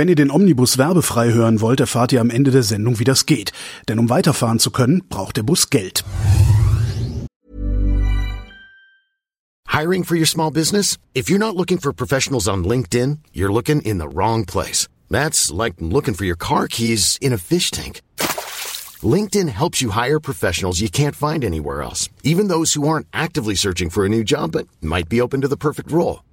Wenn ihr den Omnibus werbefrei hören wollt, erfahrt ihr am Ende der Sendung, wie das geht. Denn um weiterfahren zu können, braucht der Bus Geld. Hiring for your small business? If you're not looking for professionals on LinkedIn, you're looking in the wrong place. That's like looking for your car keys in a fish tank. LinkedIn helps you hire professionals you can't find anywhere else, even those who aren't actively searching for a new job but might be open to the perfect role.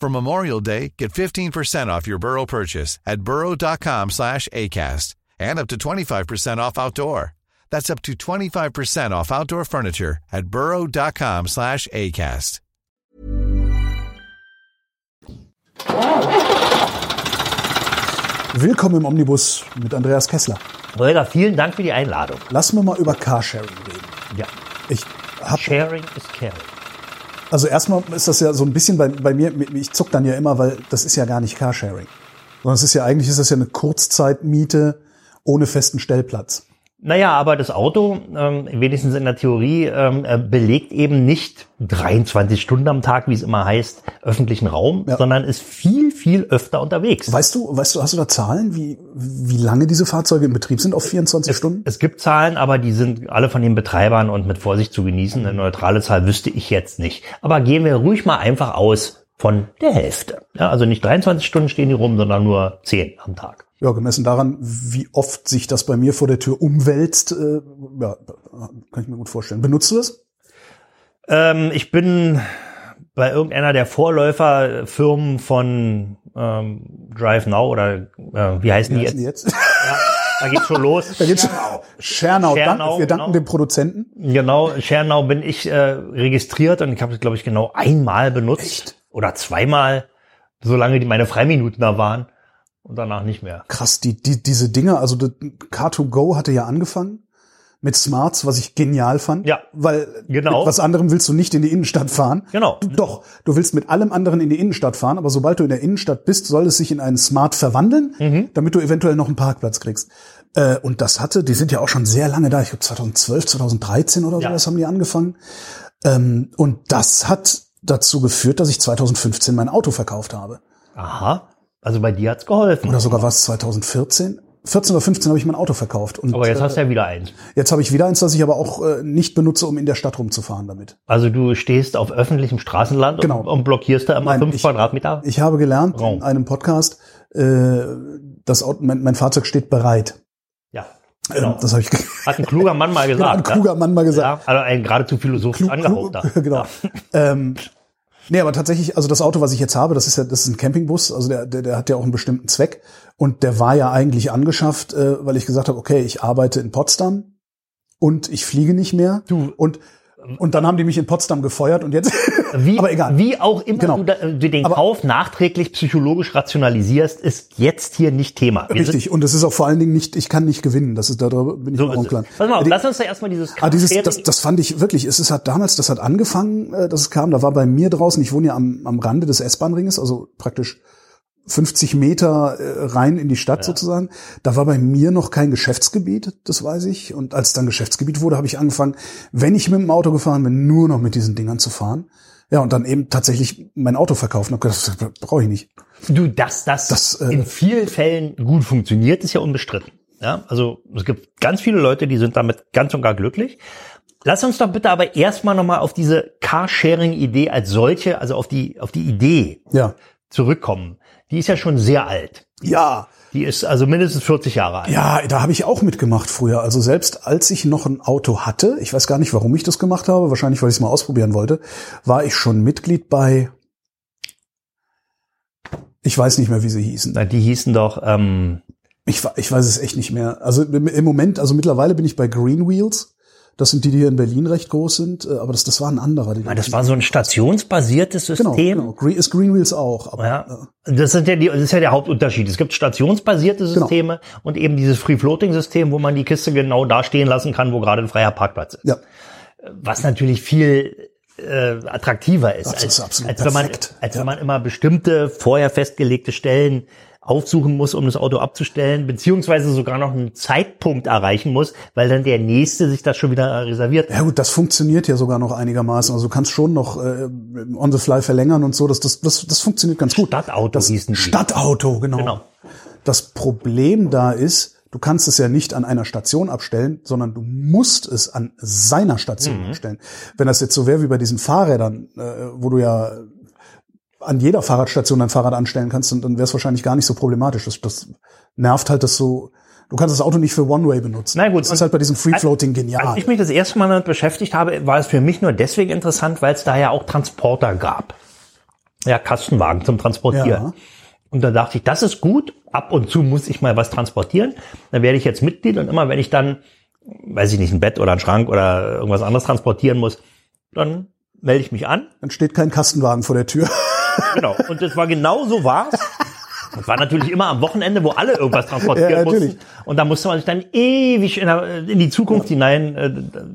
For Memorial Day, get 15% off your Burrow purchase at burrow.com slash ACAST and up to 25% off outdoor. That's up to 25% off outdoor furniture at burrow.com slash ACAST. Willkommen im Omnibus mit Andreas Kessler. Holger, vielen Dank für die Einladung. Lassen wir mal über Carsharing reden. Ja. Ich hab, Sharing is caring. Also erstmal ist das ja so ein bisschen bei, bei mir, ich zuck dann ja immer, weil das ist ja gar nicht Carsharing. Sondern es ist ja eigentlich ist das ja eine Kurzzeitmiete ohne festen Stellplatz. Naja, aber das Auto, ähm, wenigstens in der Theorie, ähm, äh, belegt eben nicht 23 Stunden am Tag, wie es immer heißt, öffentlichen Raum, Ja. sondern ist viel, viel öfter unterwegs. Weißt du, weißt du, hast du da Zahlen, wie, wie lange diese Fahrzeuge in Betrieb sind auf 24 Stunden? Es gibt Zahlen, aber die sind alle von den Betreibern und mit Vorsicht zu genießen. Eine neutrale Zahl wüsste ich jetzt nicht. Aber gehen wir ruhig mal einfach aus von der Hälfte. Ja, also nicht 23 Stunden stehen die rum, sondern nur 10 am Tag. Ja, gemessen daran, wie oft sich das bei mir vor der Tür umwälzt, äh, ja, kann ich mir gut vorstellen. Benutzt du das? Ähm, ich bin bei irgendeiner der Vorläuferfirmen von ähm, Drive Now oder äh, wie heißen die heißen jetzt? die jetzt? Da geht's schon los. Da geht's Schernau. Dank, Schernau, wir danken genau. dem Produzenten. Genau, Schernau bin ich äh, registriert und ich habe es, glaube ich, genau einmal benutzt oder zweimal, solange die meine Freiminuten da waren und danach nicht mehr. Krass, die, die, diese Dinger, also das Car2Go hatte ja angefangen mit Smarts, was ich genial fand. Ja, Weil genau. mit was anderem willst du nicht in die Innenstadt fahren. Genau. Du, doch, du willst mit allem anderen in die Innenstadt fahren, aber sobald du in der Innenstadt bist, soll es sich in einen Smart verwandeln, Mhm. damit du eventuell noch einen Parkplatz kriegst. Äh, und das hatte, die sind ja auch schon sehr lange da, ich glaube 2012, 2013 oder Ja. sowas haben die angefangen. Ähm, und das hat dazu geführt, dass ich 2015 mein Auto verkauft habe. Aha, also bei dir hat's geholfen. Oder sogar war es 2014? 14 oder 15 habe ich mein Auto verkauft. Und Aber jetzt äh, hast du ja wieder eins. jetzt habe ich wieder eins, das ich aber auch äh, nicht benutze, um in der Stadt rumzufahren damit. Also du stehst auf öffentlichem Straßenland Genau. und, und blockierst da immer Nein, fünf ich- Quadratmeter. Ich habe gelernt Raum. in einem Podcast, äh, das Auto, mein, mein Fahrzeug steht bereit. ja, Ähm, genau. das habe ich Hat ein kluger Mann mal genau, ein gesagt. kluger Mann mal ja? gesagt. ja, also ein geradezu philosophisch Klug- angehauchter. klug- genau. Ähm, nee, aber tatsächlich, also das Auto, was ich jetzt habe, das ist ja, das ist ein Campingbus, also der, der, der hat ja auch einen bestimmten Zweck. Und der war ja eigentlich angeschafft, äh, weil ich gesagt habe, okay, ich arbeite in Potsdam und ich fliege nicht mehr. Du- und und dann haben die mich in Potsdam gefeuert und jetzt. Wie, aber egal. wie auch immer Genau. du, da, du den Aber- Kauf nachträglich psychologisch rationalisierst, ist jetzt hier nicht Thema. Wir Richtig. Und es ist auch vor allen Dingen nicht, ich kann nicht gewinnen. Das ist darüber bin ich so auch klar. Pass mal, Die- lass uns da erstmal dieses Ah, dieses, das, das fand ich wirklich, es ist halt damals, das hat angefangen, äh, dass es kam, da war bei mir draußen, ich wohne ja am, am Rande des S-Bahn-Ringes, also praktisch 50 Meter äh, rein in die Stadt sozusagen. Da war bei mir noch kein Geschäftsgebiet, das weiß ich. Und als dann Geschäftsgebiet wurde, habe ich angefangen, wenn ich mit dem Auto gefahren bin, nur noch mit diesen Dingern zu fahren. Ja, und dann eben tatsächlich mein Auto verkaufen. Hab gedacht, das brauche ich nicht. Du, dass das, Das, äh, in vielen Fällen gut funktioniert, ist ja unbestritten. Ja, also es gibt ganz viele Leute, die sind damit ganz und gar glücklich. Lass uns doch bitte aber erstmal nochmal auf diese Carsharing-Idee als solche, also auf die, auf die Idee Ja. zurückkommen. Die ist ja schon sehr alt. Ja, Die ist also mindestens 40 Jahre alt. Ja, da habe ich auch mitgemacht früher. Also selbst als ich noch ein Auto hatte, ich weiß gar nicht, warum ich das gemacht habe, wahrscheinlich, weil ich es mal ausprobieren wollte, war ich schon Mitglied bei, ich weiß nicht mehr, wie sie hießen. Na, Die hießen doch, ähm, Ich, ich weiß es echt nicht mehr. Also im Moment, also mittlerweile bin ich bei Green Wheels. Das sind die, die hier in Berlin recht groß sind, äh, aber das, das war ein anderer. Ah, Das war so ein stationsbasiertes genau, System. genau. Green, ist Greenwheels auch. Aber, Ja, das, sind ja die, das ist ja der Hauptunterschied. Es gibt stationsbasierte Genau. Systeme und eben dieses Free-Floating-System, wo man die Kiste genau da stehen lassen kann, wo gerade ein freier Parkplatz ist. ja. Was natürlich viel äh, attraktiver ist, Das als, ist als, wenn man, als Ja. wenn man immer bestimmte vorher festgelegte Stellen aufsuchen muss, um das Auto abzustellen, beziehungsweise sogar noch einen Zeitpunkt erreichen muss, weil dann der nächste sich das schon wieder reserviert. Ja gut, das funktioniert ja sogar noch einigermaßen. Also du kannst schon noch äh, on the fly verlängern und so. Das, das, das, das funktioniert ganz gut. Stadtauto das hießen. Stadtauto, genau. Genau. Das Problem da ist, du kannst es ja nicht an einer Station abstellen, sondern du musst es an seiner Station Mhm. abstellen. Wenn das jetzt so wäre wie bei diesen Fahrrädern, äh, wo du ja an jeder Fahrradstation dein Fahrrad anstellen kannst, dann, dann wäre es wahrscheinlich gar nicht so problematisch. Das, das nervt halt, dass so du kannst das Auto nicht für One-Way benutzen. Na gut, das und- ist halt bei diesem Free-Floating genial. Als ich mich das erste Mal damit beschäftigt habe, war es für mich nur deswegen interessant, weil es da ja auch Transporter gab. Ja, Kastenwagen zum Transportieren. Ja. Und da dachte ich, das ist gut. Ab und zu muss ich mal was transportieren. Dann werde ich jetzt Mitglied und immer wenn ich dann, weiß ich nicht, ein Bett oder ein Schrank oder irgendwas anderes transportieren muss, dann melde ich mich an. Dann steht kein Kastenwagen vor der Tür. Genau. Und das war genau so war's. Das war natürlich immer am Wochenende, wo alle irgendwas transportieren Ja, natürlich. mussten. Und da musste man sich dann ewig in, der, in die Zukunft hinein äh,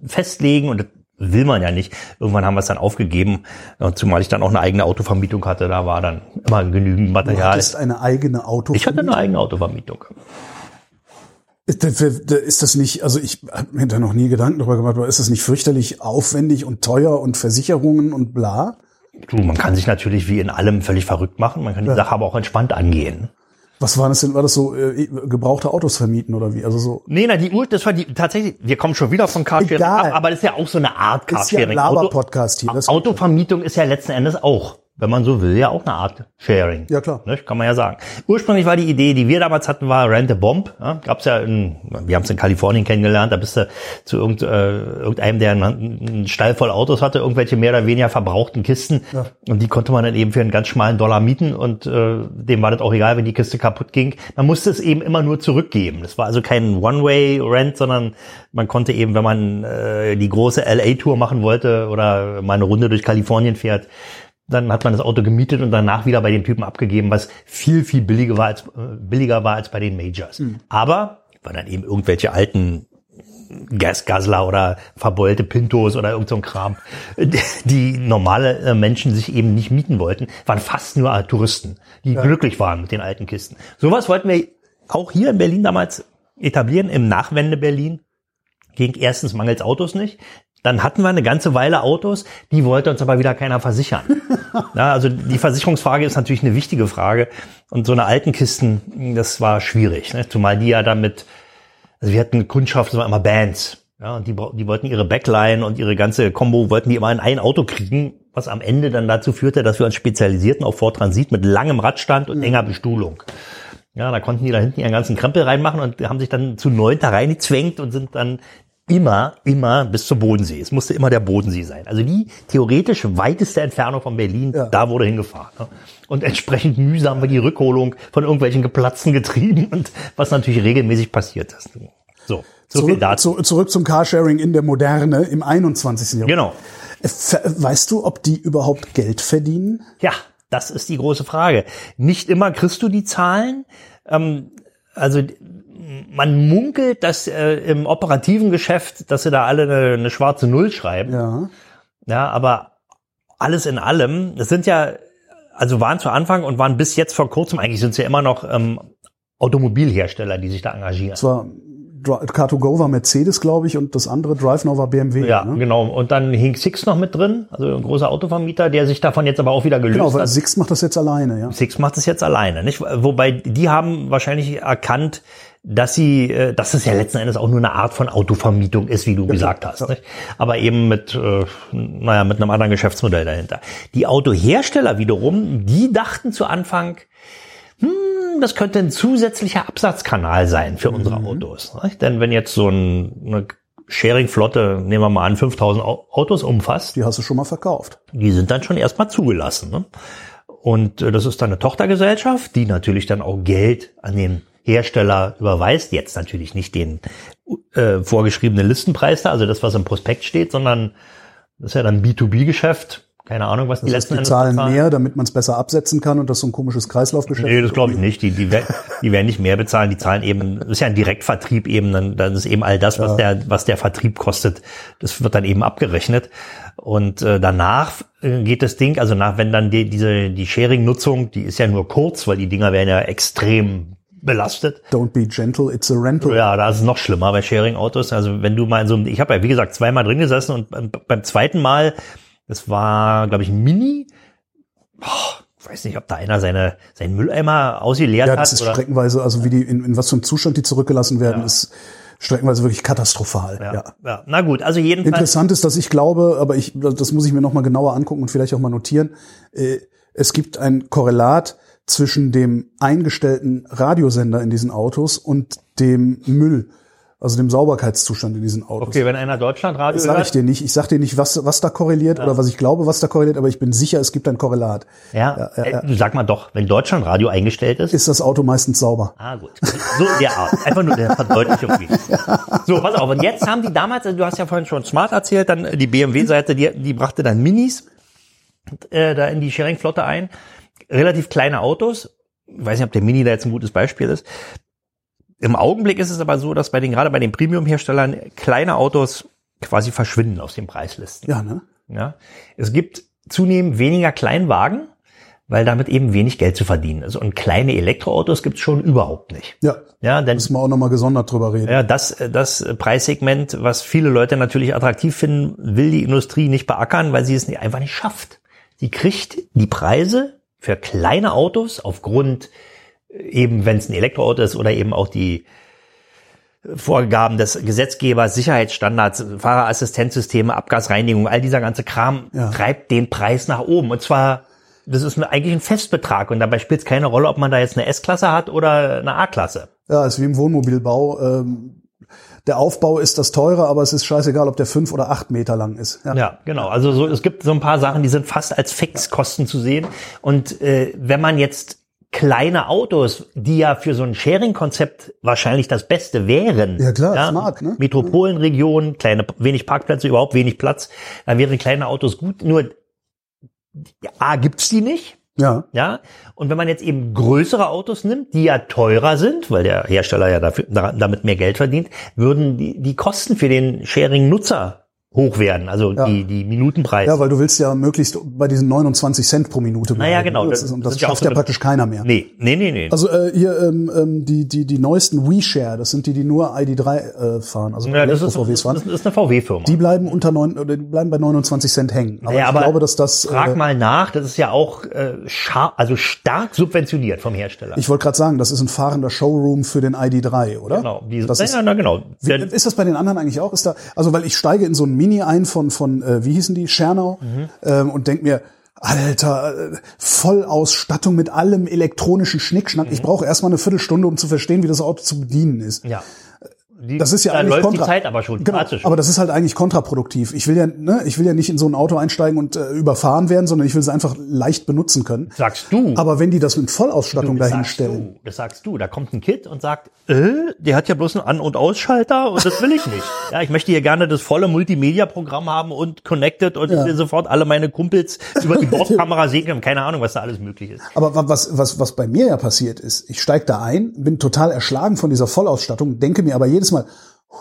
festlegen. Und das will man ja nicht. Irgendwann haben wir es dann aufgegeben. Und zumal ich dann auch eine eigene Autovermietung hatte, da war dann immer genügend Du Material. hattest eine eigene Auto. Ich hatte eine eigene Autovermietung. Ist das- ist das nicht, also ich habe mir da noch nie Gedanken darüber gemacht, aber ist das nicht fürchterlich aufwendig und teuer und Versicherungen und bla? Du, man kann sich natürlich wie in allem völlig verrückt machen. Man kann die Sache aber auch entspannt angehen. Was war das denn? War das so äh, gebrauchte Autos vermieten oder wie? Also so Nee, na, die Uhr, das war die, tatsächlich, wir kommen schon wieder von Carsharing Egal. ab, aber das ist ja auch so eine Art ist ja ein Carsharing. Laber-Podcast hier. Das Autovermietung ist ja letzten Endes auch, wenn man so will, ja auch eine Art Sharing. Ja, klar. Ne, kann man ja sagen. Ursprünglich war die Idee, die wir damals hatten, war Rent a Bomb. Ja, gab's ja in, wir haben es in Kalifornien kennengelernt, da bist du zu irgend, äh, irgendeinem, der einen, einen Stall voll Autos hatte, irgendwelche mehr oder weniger verbrauchten Kisten. Ja. Und die konnte man dann eben für einen ganz schmalen Dollar mieten und äh, dem war das auch egal, wenn die Kiste kaputt ging. Man musste es eben immer nur zurückgeben. Das war also kein One-Way-Rent, sondern man konnte eben, wenn man äh, die große LA-Tour machen wollte oder mal eine Runde durch Kalifornien fährt, dann hat man das Auto gemietet und danach wieder bei den Typen abgegeben, was viel, viel billiger war als, äh, billiger war als bei den Majors. Aber, weil dann eben irgendwelche alten Gasguzzler oder verbeulte Pintos oder irgend so ein Kram, die normale äh, Menschen sich eben nicht mieten wollten, waren fast nur äh, Touristen, die glücklich waren mit den alten Kisten. Sowas wollten wir auch hier in Berlin damals etablieren, im Nachwende Berlin. Ging erstens mangels Autos nicht. Dann hatten wir eine ganze Weile Autos, die wollte uns aber wieder keiner versichern. ja, also die Versicherungsfrage ist natürlich eine wichtige Frage. Und so eine alten Kisten, das war schwierig. Ne? Zumal die ja damit, also wir hatten Kundschaft, das waren immer Bands. Ja, und die, die wollten ihre Backline und ihre ganze Combo wollten die immer in ein Auto kriegen, was am Ende dann dazu führte, dass wir uns spezialisierten auf Ford Transit mit langem Radstand und enger Bestuhlung. Ja, da konnten die da hinten ihren ganzen Krempel reinmachen und haben sich dann zu neunt da reingezwängt und sind dann immer, immer bis zum Bodensee. Es musste immer der Bodensee sein. Also die theoretisch weiteste Entfernung von Berlin, Ja. da wurde hingefahren. ne? Und entsprechend mühsam war die Rückholung von irgendwelchen geplatzten Getrieben und was natürlich regelmäßig passiert ist. So, so viel zurück, dazu. zu, zurück zum Carsharing in der Moderne im 21. Jahrhundert. Genau. Weißt du, ob die überhaupt Geld verdienen? Ja, das ist die große Frage. Nicht immer kriegst du die Zahlen. Ähm, also man munkelt, dass äh, im operativen Geschäft, dass sie da alle eine, eine schwarze Null schreiben. Ja. Ja, aber alles in allem, das sind ja, also waren zu Anfang und waren bis jetzt vor kurzem, eigentlich sind es ja immer noch ähm, Automobilhersteller, die sich da engagieren. War Dri- Car2Go war Mercedes, glaube ich, und das andere DriveNow war BMW. Ja, ne? genau. Und dann hing Six noch mit drin, also ein großer Autovermieter, der sich davon jetzt aber auch wieder gelöst Genau, weil hat. Sixt macht das jetzt alleine, ja. Six macht es jetzt alleine, nicht? Wobei die haben wahrscheinlich erkannt, dass sie, äh, dass es ja letzten Endes auch nur eine Art von Autovermietung ist, wie du gesagt hast, nicht? aber eben mit, äh, naja, mit einem anderen Geschäftsmodell dahinter. Die Autohersteller wiederum, die dachten zu Anfang, hm, das könnte ein zusätzlicher Absatzkanal sein für unsere Autos. Nicht? Denn wenn jetzt so ein, eine Sharing-Flotte, nehmen wir mal an, 5000 Au- Autos umfasst, Die hast du schon mal verkauft. die sind dann schon erstmal zugelassen. Ne? Und äh, das ist dann eine Tochtergesellschaft, die natürlich dann auch Geld an den Hersteller überweist jetzt natürlich nicht den äh, vorgeschriebenen Listenpreis da, also das, was im Prospekt steht, sondern das ist ja dann B2B-Geschäft. Keine Ahnung, was die Das heißt, letzten die zahlen bezahlen. mehr, damit man es besser absetzen kann und das so ein komisches Kreislaufgeschäft Nee, das glaube ich nicht. Die, die, die werden nicht mehr bezahlen. Die zahlen eben, das ist ja ein Direktvertrieb eben, dann, dann ist eben all das, was der, was der Vertrieb kostet, das wird dann eben abgerechnet. Und äh, danach äh, geht das Ding, also nach, wenn dann die, diese, die Sharing-Nutzung, die ist ja nur kurz, weil die Dinger werden ja extrem belastet. Don't be gentle, it's a rental. Ja, da ist es noch schlimmer bei Sharing-Autos. Also wenn du mal in so, einem- ich habe ja wie gesagt zweimal drin gesessen und beim zweiten Mal, das war, glaube ich, ein Mini. Oh, ich weiß nicht, ob da einer seine seinen Mülleimer ausgeleert Ja, hat. das ist oder, streckenweise, also wie die, in, in was für einem Zustand die zurückgelassen werden, ist streckenweise wirklich katastrophal. Ja. ja, ja. Na gut, also jedenfalls. Interessant ist, dass ich glaube, aber ich, das muss ich mir nochmal genauer angucken und vielleicht auch mal notieren. äh, Es gibt ein Korrelat zwischen dem eingestellten Radiosender in diesen Autos und dem Müll, also dem Sauberkeitszustand in diesen Autos. Okay, wenn einer Deutschlandradio Das sage ich dir nicht. Ich sage dir nicht, was, was da korreliert oder was ich glaube, was da korreliert, aber ich bin sicher, es gibt ein Korrelat. Ja, äh, du sag mal doch, wenn Deutschlandradio eingestellt ist. Ist das Auto meistens sauber? Ah, gut. So der Art. Einfach nur der Verdeutlichung. So, pass auf. Und jetzt haben die damals, also du hast ja vorhin schon Smart erzählt, dann die BMW-Seite, die, die brachte dann Minis äh, da in die Sharing-Flotte ein. Relativ kleine Autos. Ich weiß nicht, ob der Mini da jetzt ein gutes Beispiel ist. Im Augenblick ist es aber so, dass bei den, gerade bei den Premium-Herstellern kleine Autos quasi verschwinden aus den Preislisten. Ja, ne? Ja. Es gibt zunehmend weniger Kleinwagen, weil damit eben wenig Geld zu verdienen ist. Und kleine Elektroautos gibt es schon überhaupt nicht. Ja. Ja, denn Müssen wir auch nochmal gesondert drüber reden. ja, das, das Preissegment, was viele Leute natürlich attraktiv finden, will die Industrie nicht beackern, weil sie es einfach nicht schafft. Sie kriegt die Preise für kleine Autos aufgrund eben, wenn es ein Elektroauto ist oder eben auch die Vorgaben des Gesetzgebers, Sicherheitsstandards, Fahrerassistenzsysteme, Abgasreinigung, all dieser ganze Kram Ja. treibt den Preis nach oben. Und zwar, das ist eigentlich ein Festbetrag und dabei spielt es keine Rolle, ob man da jetzt eine S-Klasse hat oder eine A-Klasse. Ja, ist wie im Wohnmobilbau. Ähm, der Aufbau ist das teure, aber es ist scheißegal, ob der fünf oder acht Meter lang ist. Ja. Ja, genau. Also so, es gibt so ein paar Sachen, die sind fast als Fixkosten zu sehen. Und äh, wenn man jetzt kleine Autos, die ja für so ein Sharing-Konzept wahrscheinlich das Beste wären. Ja, klar, smart, ne? Metropolenregionen, kleine, wenig Parkplätze, überhaupt wenig Platz, da wären kleine Autos gut. Nur A gibt's die nicht. Ja. Ja, und wenn man jetzt eben größere Autos nimmt, die ja teurer sind, weil der Hersteller ja dafür, da- damit mehr Geld verdient, würden die, die Kosten für den Sharing-Nutzer hoch werden, also Ja. die, die Minutenpreise. Ja, weil du willst ja möglichst bei diesen 29 Cent pro Minute bleiben. Naja, genau. Das, Das das ja schafft so ja eine- praktisch keiner mehr. nee, nee, nee, nee. Also äh, hier ähm, ähm, die die die neuesten WeShare, das sind die, die nur ID3 äh, fahren, also ja, das, ist, das, fahren. ist, das ist eine VW-Firma. Die bleiben unter neun, oder die bleiben bei 29 Cent hängen. Aber Ja, ich aber glaube, dass das. Frag Äh, mal nach, das ist ja auch äh, schar also stark subventioniert vom Hersteller. ich wollte gerade sagen, das ist ein fahrender Showroom für den ID3, oder? genau, die, das ja, ist, na, genau. Wie, ist das bei den anderen eigentlich auch? Ist da, also weil ich steige in so ein Mini ein von von äh, wie hießen die Schernau Mhm. ähm, und denk mir, Alter, äh, Vollausstattung mit allem elektronischen Schnickschnack. Mhm. Ich brauche erstmal eine Viertelstunde, um zu verstehen, wie das Auto zu bedienen ist. ja. Die, Das ist ja da eigentlich läuft kontra die Zeit aber schon. Genau, dramatisch. aber das ist halt eigentlich kontraproduktiv. Ich will ja, ne, ich will ja nicht in so ein Auto einsteigen und äh, überfahren werden, sondern ich will es einfach leicht benutzen können. sagst du. Aber wenn die das mit Vollausstattung das dahinstellen, Sagst du, das sagst du. Da kommt ein Kid und sagt, äh, der hat ja bloß einen An- und Ausschalter und das will ich nicht. ja, ich möchte hier gerne das volle Multimedia-Programm haben und connected und ich will sofort alle meine Kumpels über die Bordkamera sehen können. Keine Ahnung, was da alles möglich ist. Aber wa- was, was, was bei mir ja passiert ist, ich steig da ein, bin total erschlagen von dieser Vollausstattung, denke mir aber jedes Mal,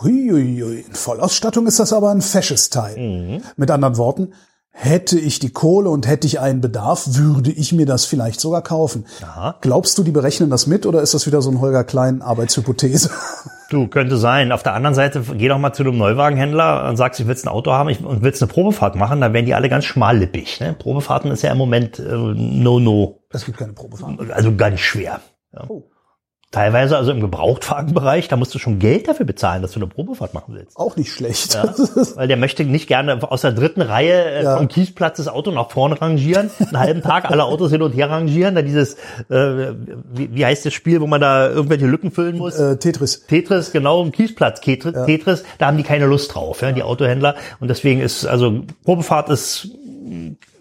huiuiui, in Vollausstattung ist das aber ein fesches Teil. Mit anderen Worten, hätte ich die Kohle und hätte ich einen Bedarf, würde ich mir das vielleicht sogar kaufen. Glaubst du, die berechnen das mit oder ist das wieder so ein Holger Klein Arbeitshypothese? Du, könnte sein. Auf der anderen Seite, geh doch mal zu einem Neuwagenhändler und sagst, ich willst ein Auto haben ich, und willst eine Probefahrt machen, dann werden die alle ganz schmallippig. Ne? Probefahrten ist ja im Moment äh, no-no. Es gibt keine Probefahrt. Also ganz schwer. Ja. Oh. Teilweise also im Gebrauchtwagenbereich, da musst du schon Geld dafür bezahlen, dass du eine Probefahrt machen willst. Auch nicht schlecht. Ja, weil der möchte nicht gerne aus der dritten Reihe äh, Ja. vom Kiesplatz das Auto nach vorne rangieren, einen halben Tag alle Autos hin und her rangieren, dann dieses, äh, wie, wie heißt das Spiel, wo man da irgendwelche Lücken füllen muss? äh, Tetris. Tetris, genau, im Kiesplatz Tetris, Tetris, da haben die keine Lust drauf, ja, die Autohändler. Und deswegen ist, also Probefahrt ist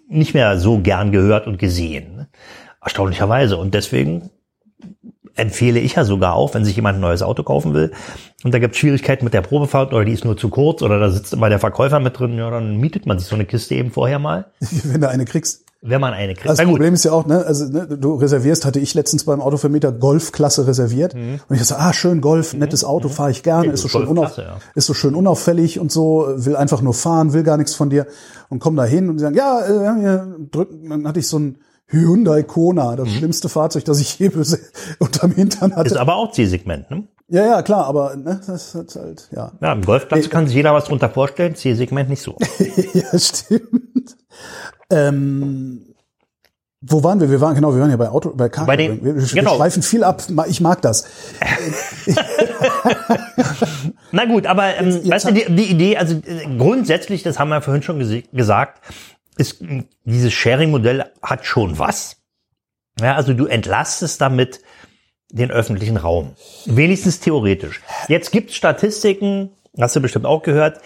nicht mehr so gern gehört und gesehen. ne? Erstaunlicherweise. Und deswegen empfehle ich ja sogar auch, wenn sich jemand ein neues Auto kaufen will und da gibt es Schwierigkeiten mit der Probefahrt oder die ist nur zu kurz oder da sitzt immer der Verkäufer mit drin, ja, dann mietet man sich so eine Kiste eben vorher mal. Wenn du eine kriegst. Wenn man eine kriegt. Also das Problem ist ja auch, ne, also ne, du reservierst, hatte ich letztens beim Autovermieter Golfklasse reserviert mhm. und ich dachte, ah schön Golf, mhm. nettes Auto, mhm. fahre ich gerne, ist so schön unauf, ja. ist so schön unauffällig und so, will einfach nur fahren, will gar nichts von dir und komm da hin und die sagen, ja, äh, drücken, dann hatte ich so ein Hyundai Kona, das mhm. schlimmste Fahrzeug, das ich je unterm Hintern hatte. Ist aber auch C-Segment, ne? Ja, ja, klar, aber ne, das ist halt, ja. Ja, im Golfplatz nee, kann sich jeder was drunter vorstellen, C-Segment nicht so. ja, stimmt. Ähm, wo waren wir? Wir waren genau, wir waren ja bei Auto, bei Car. Bei den, wir, wir genau. schweifen viel ab. Ich mag das. Na gut, aber ähm, jetzt, jetzt weißt du, die, die, Idee, also äh, grundsätzlich, das haben wir vorhin schon gesagt, ist dieses Sharing-Modell hat schon was. Ja, also du entlastest damit den öffentlichen Raum. Wenigstens theoretisch. Jetzt gibt es Statistiken, hast du bestimmt auch gehört,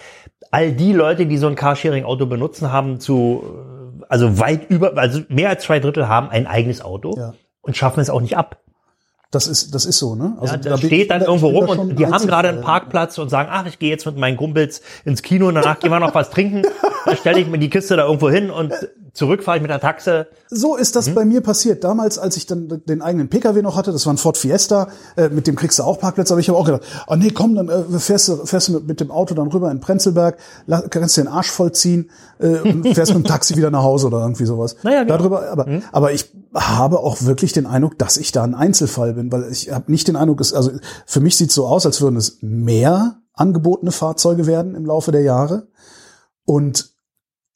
all die Leute, die so ein Carsharing-Auto benutzen, haben zu also weit über, also mehr als zwei Drittel haben ein eigenes Auto ja. und schaffen es auch nicht ab. Das ist, das ist so, ne? Also ja, da steht dann irgendwo rum und die haben gerade einen Parkplatz und sagen, ach, ich gehe jetzt mit meinen Kumpels ins Kino und danach gehen wir noch was trinken. Dann stelle ich mir die Kiste da irgendwo hin und zurück fahre ich mit der Taxe. So ist das hm? bei mir passiert. Damals, als ich dann den eigenen Pkw noch hatte, das war ein Ford Fiesta, äh, mit dem kriegst du auch Parkplätze, aber ich habe auch gedacht, oh nee, komm, dann äh, fährst du, fährst du mit, mit dem Auto dann rüber in Prenzlberg, kannst dir den Arsch vollziehen äh, und fährst mit dem Taxi wieder nach Hause oder irgendwie sowas. Naja, genau. Darüber, aber, hm? aber ich habe auch wirklich den Eindruck, dass ich da ein Einzelfall bin, weil ich habe nicht den Eindruck, also für mich sieht es so aus, als würden es mehr angebotene Fahrzeuge werden im Laufe der Jahre. Und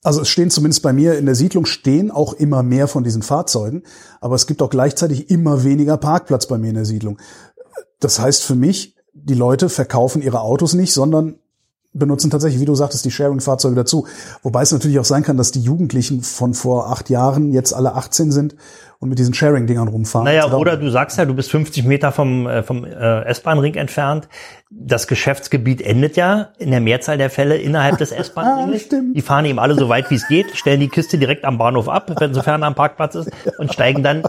also es stehen zumindest bei mir in der Siedlung stehen auch immer mehr von diesen Fahrzeugen, aber es gibt auch gleichzeitig immer weniger Parkplatz bei mir in der Siedlung. Das heißt für mich, die Leute verkaufen ihre Autos nicht, sondern benutzen tatsächlich, wie du sagtest, die Sharing-Fahrzeuge dazu. Wobei es natürlich auch sein kann, dass die Jugendlichen von vor acht Jahren jetzt alle 18 sind und mit diesen Sharing-Dingern rumfahren. Naja, also oder du sagst ja, du bist 50 Meter vom, äh, vom äh, S-Bahn-Ring entfernt. Das Geschäftsgebiet endet ja in der Mehrzahl der Fälle innerhalb des S-Bahn-Rings. ah, die fahren eben alle so weit wie es geht, stellen die Kiste direkt am Bahnhof ab, wenn sofern am Parkplatz ist, und steigen dann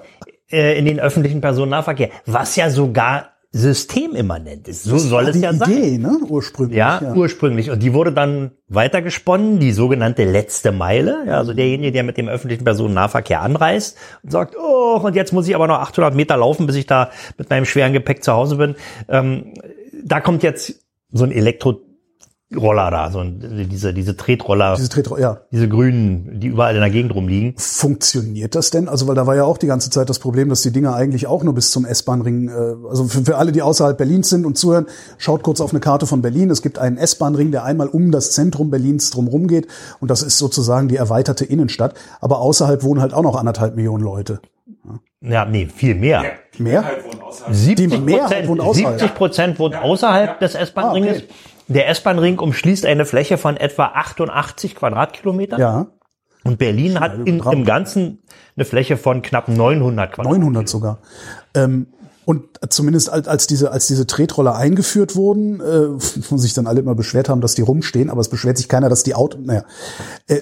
äh, in den öffentlichen Personennahverkehr. Was ja sogar systemimmanent ist. So soll es ja sein. Idee, ne? Ursprünglich. Ja, ja, ursprünglich. Und die wurde dann weitergesponnen, die sogenannte letzte Meile. Ja, also derjenige, der mit dem öffentlichen Personennahverkehr anreist und sagt, oh, und jetzt muss ich aber noch 800 Meter laufen, bis ich da mit meinem schweren Gepäck zu Hause bin. Ähm, da kommt jetzt so ein Elektro Roller da, so diese, diese Tretroller. Diese Tretroller, ja. Diese grünen, die überall in der Gegend rumliegen. Funktioniert das denn? Also, weil da war ja auch die ganze Zeit das Problem, dass die Dinger eigentlich auch nur bis zum S-Bahn-Ring, äh, also für, für alle, die außerhalb Berlins sind und zuhören, schaut kurz auf eine Karte von Berlin. Es gibt einen S-Bahn-Ring, der einmal um das Zentrum Berlins drumherum geht. Und das ist sozusagen die erweiterte Innenstadt. Aber außerhalb wohnen halt auch noch anderthalb Millionen Leute. Ja, ja nee, viel mehr. Mehr? 70 Prozent, 70 Prozent wohnen außerhalb des S-Bahn-Ringes. Ah, okay. Der S-Bahn-Ring umschließt eine Fläche von etwa 88 Quadratkilometern. Ja. Und Berlin hat in, im Ganzen eine Fläche von knapp 900 Quadratkilometern. 900 sogar. Ähm, und zumindest als, als diese als diese Tretroller eingeführt wurden, äh, wo sich dann alle immer beschwert haben, dass die rumstehen, aber es beschwert sich keiner, dass die Auto, naja, äh,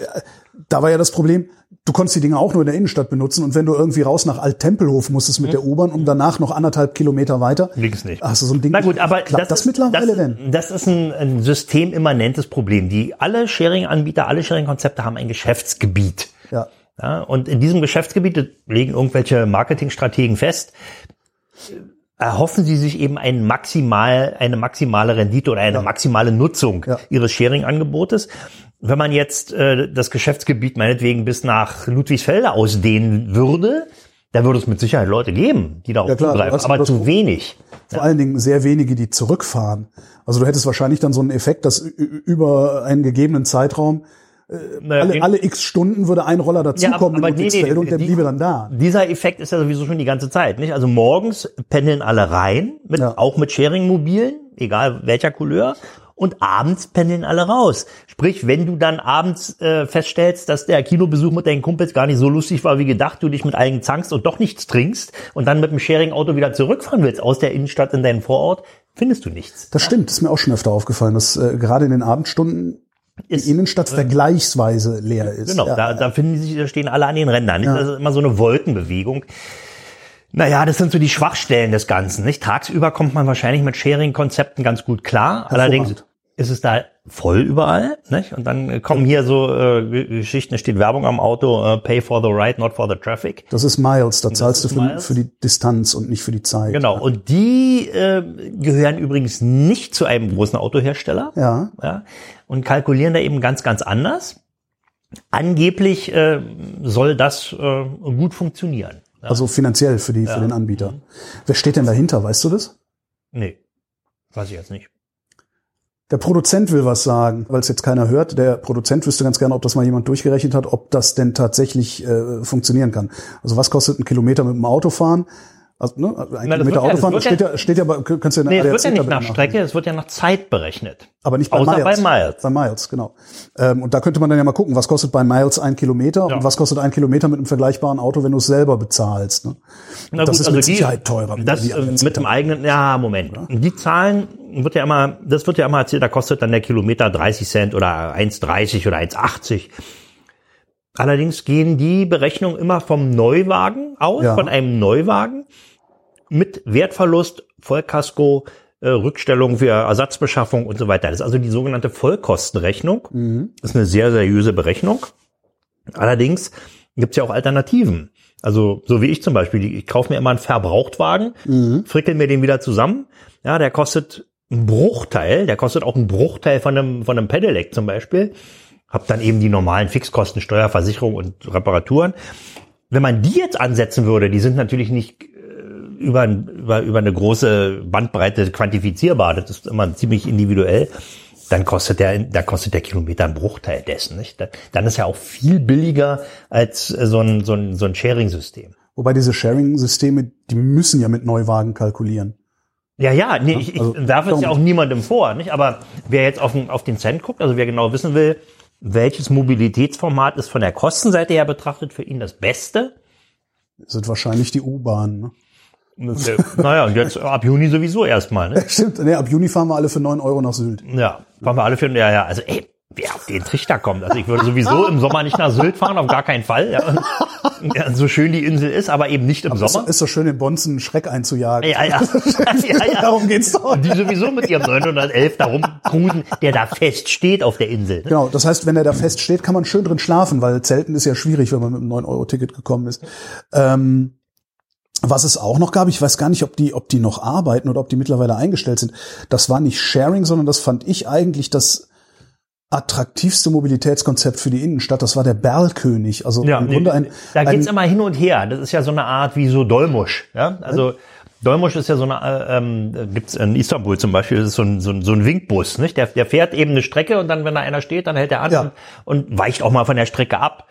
da war ja das Problem, du konntest die Dinge auch nur in der Innenstadt benutzen und wenn du irgendwie raus nach Alt-Tempelhof musstest mit mhm. der U-Bahn, um danach noch anderthalb Kilometer weiter. Links nicht. Hast du so ein Ding. Na gut, aber klappt das, das mittlerweile das, denn? Das ist ein, ein systemimmanentes Problem. Die alle Sharing-Anbieter, alle Sharing-Konzepte haben ein Geschäftsgebiet. Ja. ja. Und in diesem Geschäftsgebiet legen irgendwelche Marketingstrategen fest, erhoffen sie sich eben ein maximal, eine maximale Rendite oder eine ja. maximale Nutzung ja. ihres Sharing-Angebotes. Wenn man jetzt äh, das Geschäftsgebiet meinetwegen bis nach Ludwigsfelde ausdehnen würde, da würde es mit Sicherheit Leute geben, die darauf ja, klar, zugreifen, aber zu wenig. Vor ja. allen Dingen sehr wenige, die zurückfahren. Also du hättest wahrscheinlich dann so einen Effekt, dass über einen gegebenen Zeitraum äh, naja, alle, alle x Stunden würde ein Roller dazukommen ja, in nee, nee, und der bliebe dann da. Dieser Effekt ist ja sowieso schon die ganze Zeit. nicht? Also morgens pendeln alle rein, mit, ja. auch mit Sharing-Mobilen, egal welcher Couleur und abends pendeln alle raus. Sprich, wenn du dann abends äh, feststellst, dass der Kinobesuch mit deinen Kumpels gar nicht so lustig war wie gedacht, du dich mit allen zankst und doch nichts trinkst und dann mit dem Sharing-Auto wieder zurückfahren willst aus der Innenstadt in deinen Vorort, findest du nichts. Das stimmt, das ist mir auch schon öfter aufgefallen, dass äh, gerade in den Abendstunden ist, die Innenstadt vergleichsweise leer ist. Genau, ja. da, da finden sich, da stehen alle an den Rändern. Ja. Das ist immer so eine Wolkenbewegung. Naja, das sind so die Schwachstellen des Ganzen. Nicht? Tagsüber kommt man wahrscheinlich mit Sharing-Konzepten ganz gut klar. Allerdings ist es da voll überall. Nicht? Und dann kommen hier so äh, Geschichten, da steht Werbung am Auto, äh, pay for the ride, not for the traffic. Das ist Miles, da zahlst du für, für, die Distanz und nicht für die Zeit. Genau, und die äh, gehören übrigens nicht zu einem großen Autohersteller. Ja. ja. Und kalkulieren da eben ganz, ganz anders. Angeblich äh, soll das äh, gut funktionieren. Ja. Also finanziell für, die, ja. für den Anbieter. Wer steht denn dahinter, weißt du das? Nee, weiß ich jetzt nicht. Der Produzent will was sagen, weil es jetzt keiner hört. Der Produzent wüsste ganz gerne, ob das mal jemand durchgerechnet hat, ob das denn tatsächlich äh, funktionieren kann. Also was kostet ein Kilometer mit dem Auto fahren? Also, ne, ein Na, Kilometer Autofahren, ja, steht, ja, steht ja, bei, kannst du ja nee, es wird ja nicht nach Strecke, es wird ja nach Zeit berechnet. Aber nicht bei Außer Miles. bei Miles. Bei Miles, genau. Ähm, und da könnte man dann ja mal gucken, was kostet bei Miles ein Kilometer ja. und was kostet ein Kilometer mit einem vergleichbaren Auto, wenn du es selber bezahlst. Ne? Na gut, das ist also mit die, Sicherheit teurer. Das die mit dem eigenen, ja, Moment. Die Zahlen wird ja immer, das wird ja immer erzählt, da kostet dann der Kilometer 30 Cent oder 1,30 oder 1,80. Allerdings gehen die Berechnungen immer vom Neuwagen aus, ja. von einem Neuwagen mit Wertverlust, Vollkasko, äh, Rückstellung für Ersatzbeschaffung und so weiter. Das ist also die sogenannte Vollkostenrechnung. Mhm. Das ist eine sehr seriöse Berechnung. Allerdings gibt es ja auch Alternativen. Also so wie ich zum Beispiel, ich kaufe mir immer einen Verbrauchtwagen, mhm. frickel mir den wieder zusammen. Ja, der kostet einen Bruchteil, der kostet auch einen Bruchteil von einem, von einem Pedelec zum Beispiel. Hab dann eben die normalen Fixkosten, Steuerversicherung und Reparaturen. Wenn man die jetzt ansetzen würde, die sind natürlich nicht über, über, über eine große Bandbreite quantifizierbar. Das ist immer ziemlich individuell. Dann kostet der, da kostet der Kilometer ein Bruchteil dessen. Nicht? Dann ist ja auch viel billiger als so ein, so ein, so ein Sharing-System. Wobei diese Sharing-Systeme, die müssen ja mit Neuwagen kalkulieren. Ja, ja, nee, ich, also, ich werfe es ja auch niemandem vor, nicht? Aber wer jetzt auf den, auf den Cent guckt, also wer genau wissen will, welches Mobilitätsformat ist von der Kostenseite her betrachtet für ihn das Beste? Das sind wahrscheinlich die U-Bahnen. Ne? naja, und jetzt ab Juni sowieso erstmal. Ne? Stimmt, nee, ab Juni fahren wir alle für neun Euro nach Sylt. Ja, fahren wir alle für, ja, ja, also ey, wer auf den Trichter kommt. Also ich würde sowieso im Sommer nicht nach Sylt fahren, auf gar keinen Fall. Ja. Ja, so schön die Insel ist, aber eben nicht im aber Sommer. Ist, ist so schön, in Bonzen Schreck einzujagen. Ja, ja. ja, ja. Darum geht's doch. Die sowieso mit ihrem 911 darum cruisen, der da fest steht auf der Insel. Ne? Genau, das heißt, wenn er da fest steht, kann man schön drin schlafen, weil Zelten ist ja schwierig, wenn man mit einem 9-Euro-Ticket gekommen ist. Ähm, was es auch noch gab, ich weiß gar nicht, ob die, ob die noch arbeiten oder ob die mittlerweile eingestellt sind. Das war nicht Sharing, sondern das fand ich eigentlich das attraktivste Mobilitätskonzept für die Innenstadt. Das war der Berlkönig. Also ja, im Grunde ein. Da geht's ein, immer hin und her. Das ist ja so eine Art wie so Dolmusch. Ja, also. Dolmusch ist ja so eine, äh, ähm, gibt's in Istanbul zum Beispiel, das ist so ein, so ein, so ein Winkbus, nicht? Der, der fährt eben eine Strecke und dann, wenn da einer steht, dann hält er an ja. und, und weicht auch mal von der Strecke ab.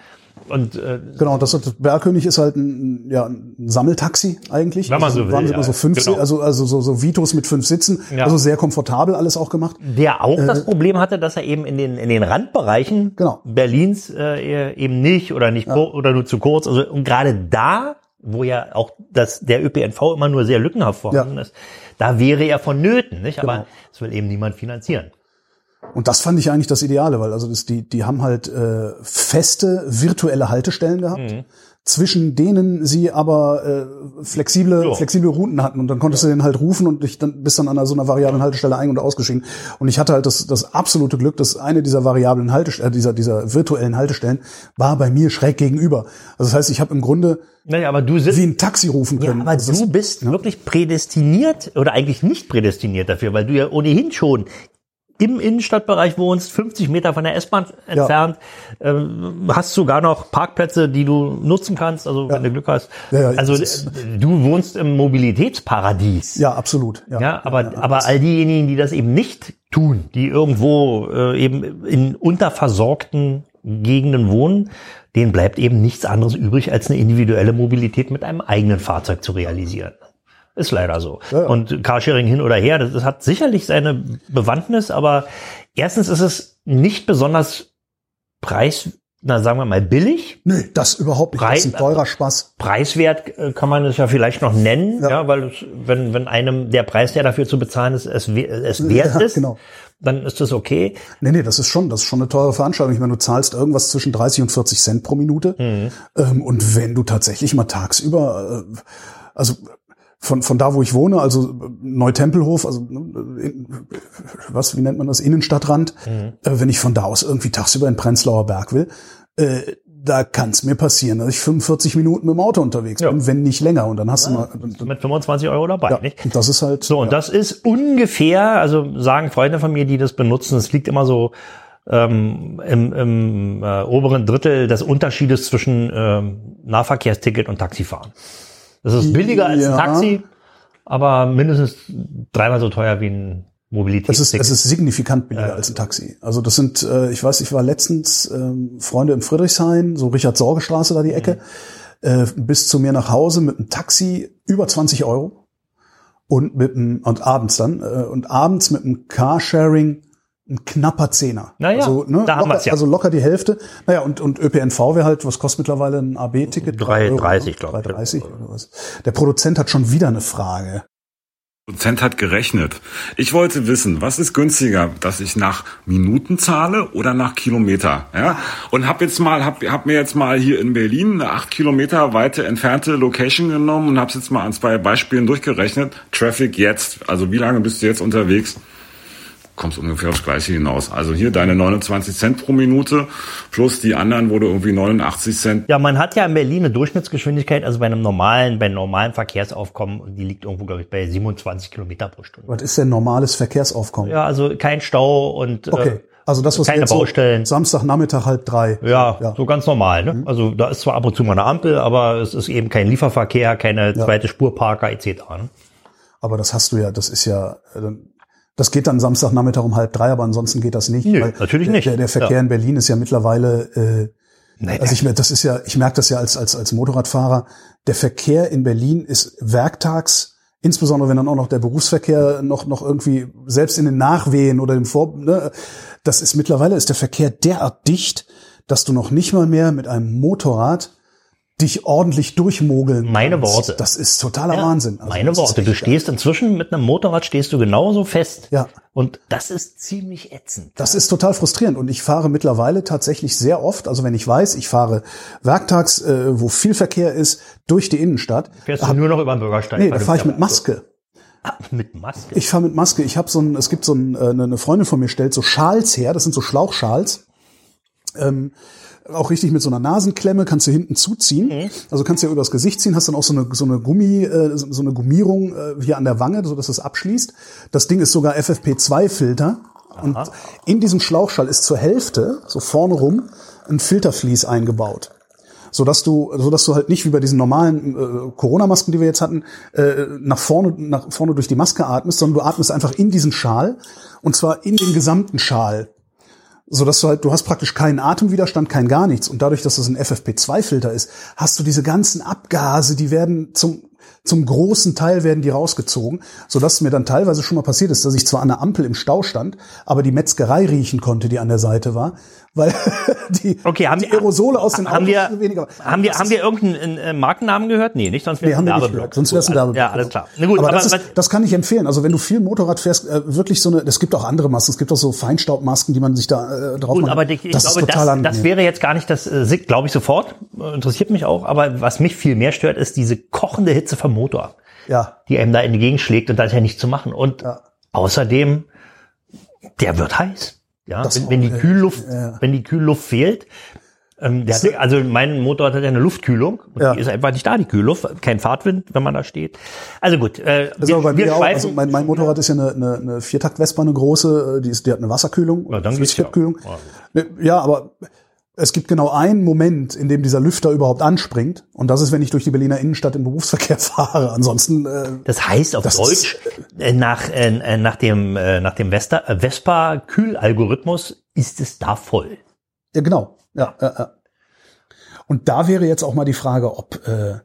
Und, äh, genau, das, das Bergkönig ist halt ein, ja, ein Sammeltaxi eigentlich. Wenn man so will, waren ja, immer so fünf, genau. also, also so, so Vitos mit fünf Sitzen, ja. also sehr komfortabel alles auch gemacht. Der auch äh, das Problem hatte, dass er eben in den, in den Randbereichen genau. Berlins äh, eben nicht oder nicht ja. oder nur zu kurz. Also und gerade da, wo ja auch das, der ÖPNV immer nur sehr lückenhaft vorhanden ist, da wäre er vonnöten, nicht? Aber genau. das will eben niemand finanzieren. Und das fand ich eigentlich das Ideale, weil also das, die, die haben halt äh, feste virtuelle Haltestellen gehabt, mhm. zwischen denen sie aber äh, flexible, jo. flexible Routen hatten. Und dann konntest ja. du den halt rufen und dich dann bist dann an so einer variablen Haltestelle ein- und ausgeschieden. Und ich hatte halt das, das absolute Glück, dass eine dieser variablen Haltestellen, äh, dieser, dieser virtuellen Haltestellen war bei mir schräg gegenüber. Also das heißt, ich habe im Grunde naja, aber du sitzt, wie ein Taxi rufen können. Ja, aber also du bist ja. wirklich prädestiniert oder eigentlich nicht prädestiniert dafür, weil du ja ohnehin schon im Innenstadtbereich wohnst, 50 Meter von der S-Bahn entfernt, ja. ähm, hast sogar noch Parkplätze, die du nutzen kannst, also ja. wenn du Glück hast. Ja, also du wohnst im Mobilitätsparadies. Ja, absolut. Ja, aber, aber all diejenigen, die das eben nicht tun, die irgendwo äh, eben in unterversorgten Gegenden wohnen, denen bleibt eben nichts anderes übrig, als eine individuelle Mobilität mit einem eigenen Fahrzeug zu realisieren. Ist leider so. Ja, ja. Und Carsharing hin oder her, das, das hat sicherlich seine Bewandtnis, aber erstens ist es nicht besonders preis, na sagen wir mal billig. Nö, das überhaupt nicht. Preis, das ist ein teurer Spaß. Preiswert äh, kann man es ja vielleicht noch nennen, ja, ja weil es, wenn, wenn einem der Preis, der dafür zu bezahlen ist, es, es wert ja, ist, genau. dann ist das okay. Nee, nee, das ist schon, das ist schon eine teure Veranstaltung. Ich meine, du zahlst irgendwas zwischen 30 und 40 Cent pro Minute. Mhm. Ähm, und wenn du tatsächlich mal tagsüber äh, also von, von da, wo ich wohne, also Neutempelhof, also ne, in, was, wie nennt man das, Innenstadtrand, mhm. äh, wenn ich von da aus irgendwie tagsüber in Prenzlauer Berg will, äh, da kann es mir passieren, dass ich 45 Minuten mit dem Auto unterwegs ja. bin, wenn nicht länger. Und dann hast ja, du mal mit 25 Euro dabei. Ja, nicht? Das ist halt so. Und ja. das ist ungefähr, also sagen Freunde von mir, die das benutzen, es liegt immer so ähm, im, im äh, oberen Drittel des Unterschiedes zwischen ähm, Nahverkehrsticket und Taxifahren. Das ist billiger als ein Taxi, aber mindestens dreimal so teuer wie ein Mobilitätsticket. Es ist, es ist signifikant billiger ja. als ein Taxi. Also das sind, äh, ich weiß, ich war letztens ähm, Freunde im Friedrichshain, so Richard Sorgestraße da die Ecke, mhm. äh, bis zu mir nach Hause mit einem Taxi über 20 Euro und mit einem, und abends dann äh, und abends mit einem Carsharing ein knapper Zehner. Naja, also, ne, da locker, ja. also locker die Hälfte. Naja, und, und ÖPNV wäre halt, was kostet mittlerweile ein AB-Ticket? 3,30, glaube ich. 3,30 oder was. Der Produzent hat schon wieder eine Frage. Prozent hat gerechnet. Ich wollte wissen, was ist günstiger, dass ich nach Minuten zahle oder nach Kilometer? Ja? Und hab jetzt mal, hab, hab mir jetzt mal hier in Berlin eine acht Kilometer weite entfernte Location genommen und hab's jetzt mal an zwei Beispielen durchgerechnet. Traffic jetzt, also wie lange bist du jetzt unterwegs? Kommst ungefähr aufs Gleiche hinaus. Also hier deine 29 Cent pro Minute plus die anderen, wo du irgendwie 89 Cent. Ja, man hat ja in Berlin eine Durchschnittsgeschwindigkeit, also bei einem normalen, bei einem normalen Verkehrsaufkommen, die liegt irgendwo, glaube ich, bei 27 Kilometer pro Stunde. Was ist denn normales Verkehrsaufkommen? Ja, also kein Stau und äh, okay. Äh, also das, was keine jetzt Baustellen. So Samstagnachmittag halb drei. Ja, ja, so ganz normal. Ne? Mhm. Also da ist zwar ab und zu mal eine Ampel, aber es ist eben kein Lieferverkehr, keine ja. zweite Spurparker etc. Ne? Aber das hast du ja, das ist ja, äh, das geht dann Samstagnachmittag um halb drei, aber ansonsten geht das nicht. Nö, natürlich nicht. Der, der Verkehr ja. in Berlin ist ja mittlerweile, äh, Nein, also ich, das ist ja, ich merke das ja als, als, als Motorradfahrer. Der Verkehr in Berlin ist werktags, insbesondere wenn dann auch noch der Berufsverkehr noch, noch irgendwie, selbst in den Nachwehen oder im Vor, ne, das ist mittlerweile ist der Verkehr derart dicht, dass du noch nicht mal mehr mit einem Motorrad dich ordentlich durchmogeln. Meine Worte. Das ist totaler ja, Wahnsinn. Also meine Worte. Du stehst inzwischen mit einem Motorrad stehst du genauso fest. Ja. Und das ist ziemlich ätzend. Das ist total frustrierend. Und ich fahre mittlerweile tatsächlich sehr oft, also wenn ich weiß, ich fahre werktags, äh, wo viel Verkehr ist, durch die Innenstadt. Fährst du hab, nur noch über den Bürgersteig? Nee, da fahre ich mit Maske. Ah, mit Maske? Ich fahre mit Maske. Ich habe so ein, es gibt so ein, äh, eine Freundin von mir stellt so Schals her, das sind so Schlauchschals. Ähm, auch richtig mit so einer Nasenklemme kannst du hinten zuziehen. Mhm. Also kannst du ja übers Gesicht ziehen, hast dann auch so eine so eine Gummi äh, so eine Gummierung äh, hier an der Wange, so dass es abschließt. Das Ding ist sogar FFP2 Filter und in diesem Schlauchschall ist zur Hälfte so vorne rum ein Filtervlies eingebaut so dass du, so dass du halt nicht wie bei diesen normalen äh, Corona-Masken, die wir jetzt hatten, äh, nach vorne, nach vorne durch die Maske atmest, sondern du atmest einfach in diesen Schal und zwar in den gesamten Schal so dass du halt, du hast praktisch keinen Atemwiderstand, kein gar nichts. Und dadurch, dass das ein FFP2-Filter ist, hast du diese ganzen Abgase, die werden zum zum großen Teil werden die rausgezogen, so dass mir dann teilweise schon mal passiert ist, dass ich zwar an der Ampel im Stau stand, aber die Metzgerei riechen konnte, die an der Seite war, weil die, okay, haben die Aerosole aus den haben Autos wir, weniger. Haben wir, haben wir irgendeinen äh, Markennamen gehört? Nee, nicht, sonst wäre nee, wir nicht gehört. Sonst wäre es ein Werbeblock. Ja, alles klar. Na gut, aber, aber das, ist, das kann ich empfehlen. Also wenn du viel Motorrad fährst, äh, wirklich so eine, es gibt auch andere Masken, es gibt auch so Feinstaubmasken, die man sich da äh, drauf gut, macht. Aber ich, das glaube, das, das wäre jetzt gar nicht das, äh, glaube ich sofort, äh, interessiert mich auch, aber was mich viel mehr stört, ist diese kochende Hitze vom Motor ja. die einem da entgegenschlägt und da ist ja nichts zu machen. Und ja. außerdem, der wird heiß. Ja, wenn, wenn, die Kühlluft, ja. wenn die Kühlluft fehlt, ähm, der hat, also mein Motorrad hat ja eine Luftkühlung und ja. die ist einfach nicht da, die Kühlluft, kein Fahrtwind, wenn man da steht. Also gut, äh, das wir, bei mir auch, also mein, mein Motorrad ist ja eine, eine, eine Viertakt-Vespa, eine große, die, ist, die hat eine Wasserkühlung, ja, dann geht's ja. ja, aber es gibt genau einen Moment, in dem dieser Lüfter überhaupt anspringt. Und das ist, wenn ich durch die Berliner Innenstadt im Berufsverkehr fahre. Ansonsten. Äh, das heißt auf Deutsch, äh, nach, äh, nach dem, äh, nach dem äh, Vespa-Kühlalgorithmus ist es da voll. Ja, genau. Ja, ja, ja. Und da wäre jetzt auch mal die Frage, ob, äh,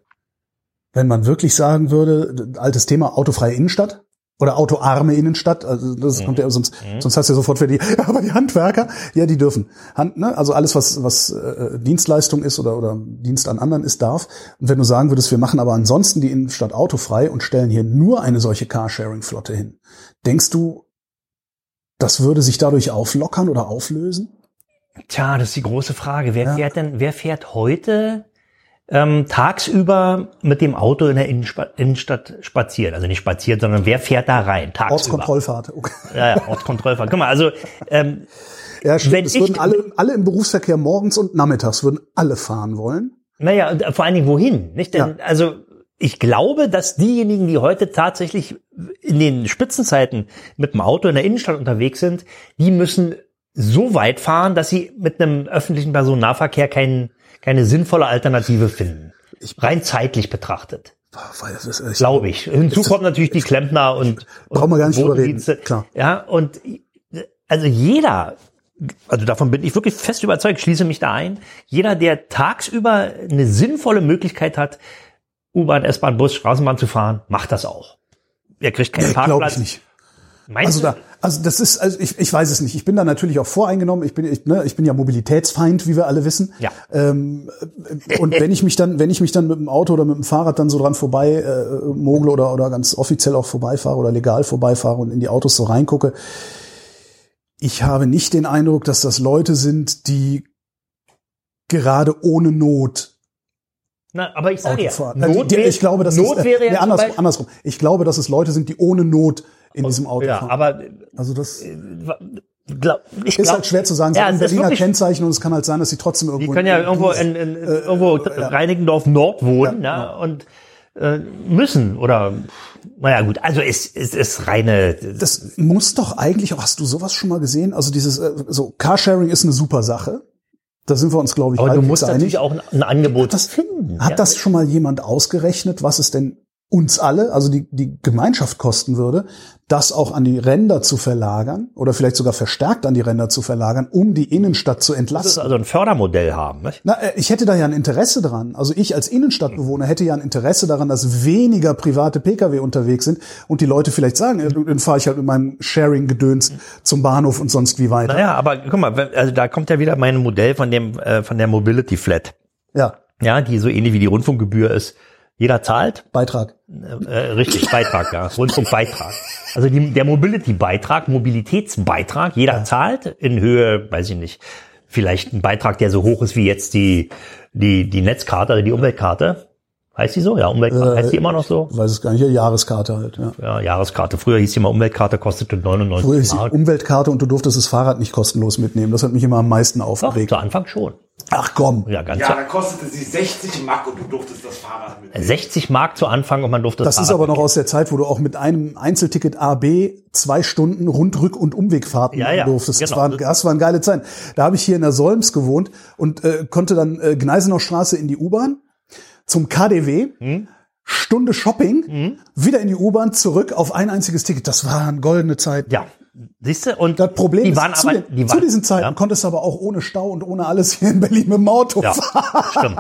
wenn man wirklich sagen würde, altes Thema, autofreie Innenstadt, oder autoarme Innenstadt, also das mhm. kommt ja sonst, mhm. sonst hast du ja sofort für die, aber die Handwerker, ja, die dürfen. Hand, ne? Also alles, was, was äh, Dienstleistung ist oder, oder Dienst an anderen ist, darf. Und wenn du sagen würdest, wir machen aber ansonsten die Innenstadt autofrei und stellen hier nur eine solche Carsharing-Flotte hin, denkst du, das würde sich dadurch auflockern oder auflösen? Tja, das ist die große Frage. Wer ja. fährt denn, wer fährt heute ähm, tagsüber mit dem Auto in der Innenspa Innenstadt spaziert. Also nicht spaziert, sondern wer fährt da rein? Tagsüber. Ortskontrollfahrt. Okay. Ja, ja, Ortskontrollfahrt. Guck mal, also ähm, Ja, stimmt. Wenn es ich- würden alle, alle im Berufsverkehr morgens und nachmittags würden alle fahren wollen. Naja, und vor allen Dingen wohin? Nicht? Denn, Ja. Also ich glaube, dass diejenigen, die heute tatsächlich in den Spitzenzeiten mit dem Auto in der Innenstadt unterwegs sind, die müssen so weit fahren, dass sie mit einem öffentlichen Personennahverkehr kein, keine sinnvolle Alternative finden. Rein zeitlich betrachtet, das ist, ich, glaube ich. Hinzu kommen natürlich die Klempner und, Brauchen wir gar nicht drüber reden, klar. Ja, und also jeder, also davon bin ich wirklich fest überzeugt, schließe mich da ein, jeder, der tagsüber eine sinnvolle Möglichkeit hat, U-Bahn, S-Bahn, Bus, Straßenbahn zu fahren, macht das auch. Er kriegt keinen nee, glaube Parkplatz. ich nicht. Meinst Also da, also das ist, also ich, ich weiß es nicht. Ich bin da natürlich auch voreingenommen. Ich bin, ich, ne, ich bin ja Mobilitätsfeind, wie wir alle wissen. Ja. Ähm, und wenn ich mich dann, wenn ich mich dann mit dem Auto oder mit dem Fahrrad dann so dran vorbei äh, mogle oder oder ganz offiziell auch vorbeifahre oder legal vorbeifahre und in die Autos so reingucke, ich habe nicht den Eindruck, dass das Leute sind, die gerade ohne Not Na, aber ich sage ja, fahren. Also Not die, wäre- ich glaube, dass Not es, wäre ja nee, andersrum, andersrum. Ich glaube, dass es Leute sind, die ohne Not in diesem Auto ja, fahren. aber also das glaub, ich ist glaub, halt schwer zu sagen. Sie Ja, haben ist Berliner wirklich- Kennzeichen und es kann halt sein, dass sie trotzdem Die irgendwo können ja in- irgendwo in, in, in irgendwo Reinickendorf Nord wohnen, ja, und äh, müssen oder naja gut, also es, es ist reine Das muss doch eigentlich auch, hast du sowas schon mal gesehen? Also dieses, äh, so Carsharing ist eine super Sache. Da sind wir uns, glaube ich, aber du musst einig. natürlich auch ein, ein Angebot das, finden. Hat ja. das schon mal jemand ausgerechnet, was es denn uns alle, also die, die Gemeinschaft kosten würde, das auch an die Ränder zu verlagern oder vielleicht sogar verstärkt an die Ränder zu verlagern, um die Innenstadt zu Du musst entlasten? also ein Fördermodell haben. Nicht? Na, äh, ich hätte da ja ein Interesse dran. Also ich als Innenstadtbewohner hätte ja ein Interesse daran, dass weniger private Pkw unterwegs sind und die Leute vielleicht sagen, dann fahre ich halt mit meinem Sharing-Gedöns zum Bahnhof und sonst wie weiter. Naja, aber guck mal, also da kommt ja wieder mein Modell von dem äh, von der Mobility Flat, Ja, ja, die so ähnlich wie die Rundfunkgebühr ist. Jeder zahlt, Beitrag. äh, richtig, Beitrag, ja, Rundfunkbeitrag. Also die, der Mobility-Beitrag, Mobilitätsbeitrag, jeder zahlt in Höhe, weiß ich nicht, vielleicht ein Beitrag, der so hoch ist wie jetzt die, die, die Netzkarte, oder die Umweltkarte. Heißt die so? Ja, Umweltkarte. heißt die immer noch so? Weiß es gar nicht, ja, Jahreskarte halt. Ja. Ja, Jahreskarte. Früher hieß die mal Umweltkarte, kostete 99 Früher hieß Mark. Umweltkarte und du durftest das Fahrrad nicht kostenlos mitnehmen. Das hat mich immer am meisten Doch, aufgeregt. zu Anfang schon. Ach komm. Ja, ganz Ja, da kostete sie 60 Mark und du durftest das Fahrrad mit. 60 Mark zu Anfang und man durfte Das ist Fahrrad aber noch aus der Zeit, wo du auch mit einem Einzelticket AB zwei Stunden Rund-, Rück- und Umwegfahrten Ja, ja, durftest. Das, genau. waren, das waren geile Zeiten. Da habe ich hier in der Solms gewohnt und äh, konnte dann äh, Gneisenauer Straße in die U-Bahn, zum KDW, Hm? Stunde Shopping, wieder in die U-Bahn, zurück auf ein einziges Ticket. Das waren goldene Zeiten. Ja, siehst du? Und Das Problem die ist, waren zu, aber, den, die zu waren, diesen Zeiten ja, konntest du aber auch ohne Stau und ohne alles hier in Berlin mit dem Auto Ja, fahren. stimmt.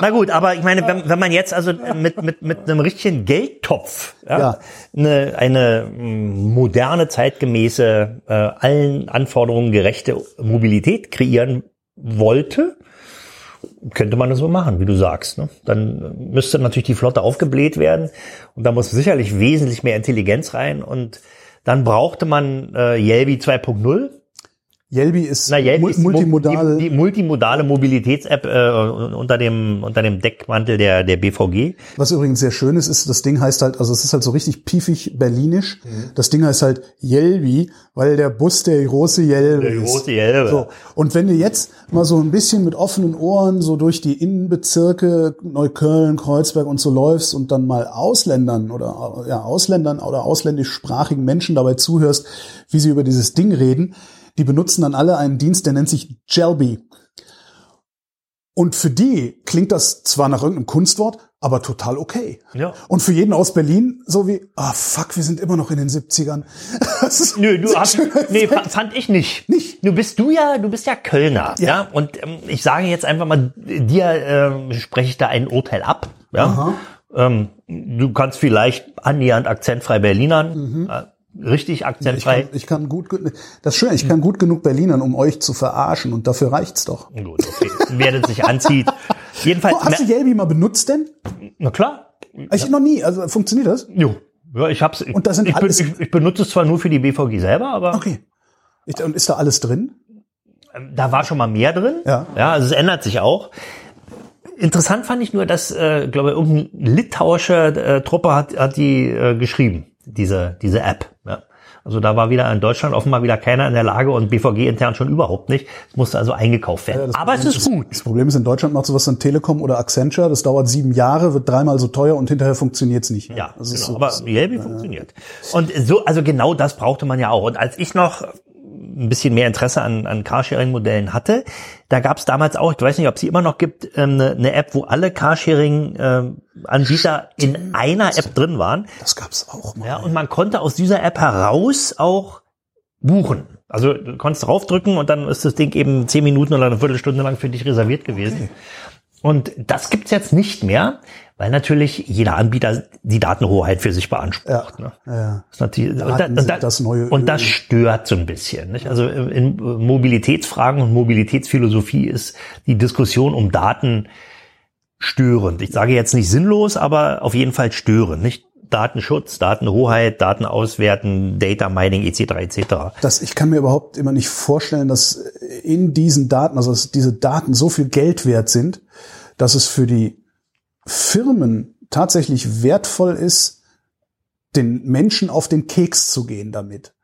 Na gut, aber ich meine, wenn, wenn man jetzt also mit, mit, mit einem richtigen Geldtopf ja, Ja. Eine, eine mm, moderne, zeitgemäße, äh, allen Anforderungen gerechte Mobilität kreieren wollte, könnte man das so machen, wie du sagst. Ne? Dann müsste natürlich die Flotte aufgebläht werden und da muss sicherlich wesentlich mehr Intelligenz rein und dann brauchte man äh, Yelby 2.0 Yelby ist na, mul- ist multimodal. Die, die multimodale Mobilitäts-App äh, unter dem unter dem Deckmantel der der BVG. Was übrigens sehr schön ist, ist, das Ding heißt halt, also es ist halt so richtig piefig berlinisch. Mhm. Das Ding heißt halt Jelbi, weil der Bus der große Jelbe Der ist. große Jelbe. So. Und wenn du jetzt mal so ein bisschen mit offenen Ohren so durch die Innenbezirke Neukölln, Kreuzberg und so läufst und dann mal Ausländern oder ja, Ausländern oder ausländischsprachigen Menschen dabei zuhörst, wie sie über dieses Ding reden, die benutzen dann alle einen Dienst, der nennt sich Jelby. Und für die klingt das zwar nach irgendeinem Kunstwort, aber total okay. Ja. Und für jeden aus Berlin so wie, ah fuck, wir sind immer noch in den 70ern. Das ist Nö, du hast, nee, fa- fand ich nicht. Nicht? Du bist du ja, du bist ja Kölner, ja. Ja. Und ähm, ich sage jetzt einfach mal, dir ähm, spreche ich da ein Urteil ab, ja. Ähm, du kannst vielleicht annähernd akzentfrei Berlinern, äh, richtig Mhm. Ich akzentfrei. kann, ich kann gut, das ist schön, ich kann gut genug Berlinern, um euch zu verarschen und dafür reicht's doch. Gut, okay. Wer das sich anzieht. Jedenfalls, Oh, hast du Yelby mal benutzt denn? na klar. Ich noch nie, also funktioniert das? Jo. Ja, ich hab's. Und das sind ich, alles- ich, ich benutze es zwar nur für die BVG selber, aber Okay. Ich, und ist da alles drin? da war schon mal mehr drin. Ja. Ja, also es ändert sich auch. interessant fand ich nur, dass, äh, glaube ich, irgendeine litauische äh, Truppe hat, hat die äh, geschrieben, diese, diese App. Ja. Also da war wieder in Deutschland offenbar wieder keiner in der Lage und BVG intern schon überhaupt nicht. Es musste also eingekauft werden. Ja, Aber Problem es ist gut. Das Problem ist, in Deutschland macht sowas dann Telekom oder Accenture. Das dauert sieben Jahre, wird dreimal so teuer und hinterher funktioniert's nicht. Ja, das ist genau. so, aber Yelby funktioniert. Und so, also genau das brauchte man ja auch. Und als ich noch ein bisschen mehr Interesse an, an Carsharing-Modellen hatte, da gab es damals auch, ich weiß nicht, ob es sie immer noch gibt, ähm, eine, eine App, wo alle Carsharing-Anbieter in einer App drin waren. das gab's auch mal. Ja, und man konnte aus dieser App heraus auch buchen. Also du konntest draufdrücken und dann ist das Ding eben zehn Minuten oder eine Viertelstunde lang für dich reserviert gewesen. Und das gibt's jetzt nicht mehr, weil natürlich jeder Anbieter die Datenhoheit für sich beansprucht. Ne? ja. Das ist natürlich, und, da, und, da, das neue und das stört so ein bisschen. Nicht? Also in Mobilitätsfragen und Mobilitätsphilosophie ist die Diskussion um Daten störend. Ich sage jetzt nicht sinnlos, aber auf jeden Fall störend. Nicht Datenschutz, Datenhoheit, Daten auswerten, Data Mining etc. etc. Das, ich kann mir überhaupt immer nicht vorstellen, dass in diesen Daten, also dass diese Daten so viel Geld wert sind, dass es für die Firmen tatsächlich wertvoll ist, den Menschen auf den Keks zu gehen damit.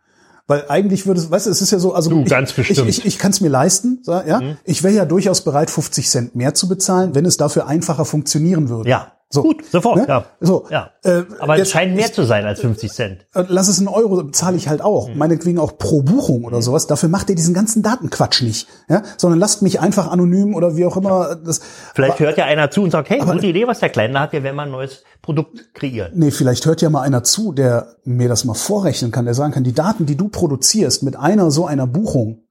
Weil eigentlich würde es, weißt du, es ist ja so, also Du, ich, ganz bestimmt. ich, ich, ich kann es mir leisten, ja. Ich wäre ja durchaus bereit, 50 Cent mehr zu bezahlen, wenn es dafür einfacher funktionieren würde. Ja, So. gut, sofort. Ne? Ja. So. ja. Äh, aber es scheint mehr zu sein als 50 Cent. Äh, Lass es einen Euro, zahle ich halt auch. Mhm. Meinetwegen auch pro Buchung oder sowas. Dafür macht ihr diesen ganzen Datenquatsch nicht. Ja? Sondern lasst mich einfach anonym oder wie auch immer. Das, Vielleicht aber, hört ja einer zu und sagt, hey, gute Idee, was der Kleine hat, wir werden mal ein neues Produkt kreieren. Nee, vielleicht hört ja mal einer zu, der mir das mal vorrechnen kann, der sagen kann, die Daten, die du produzierst mit einer so einer Buchung,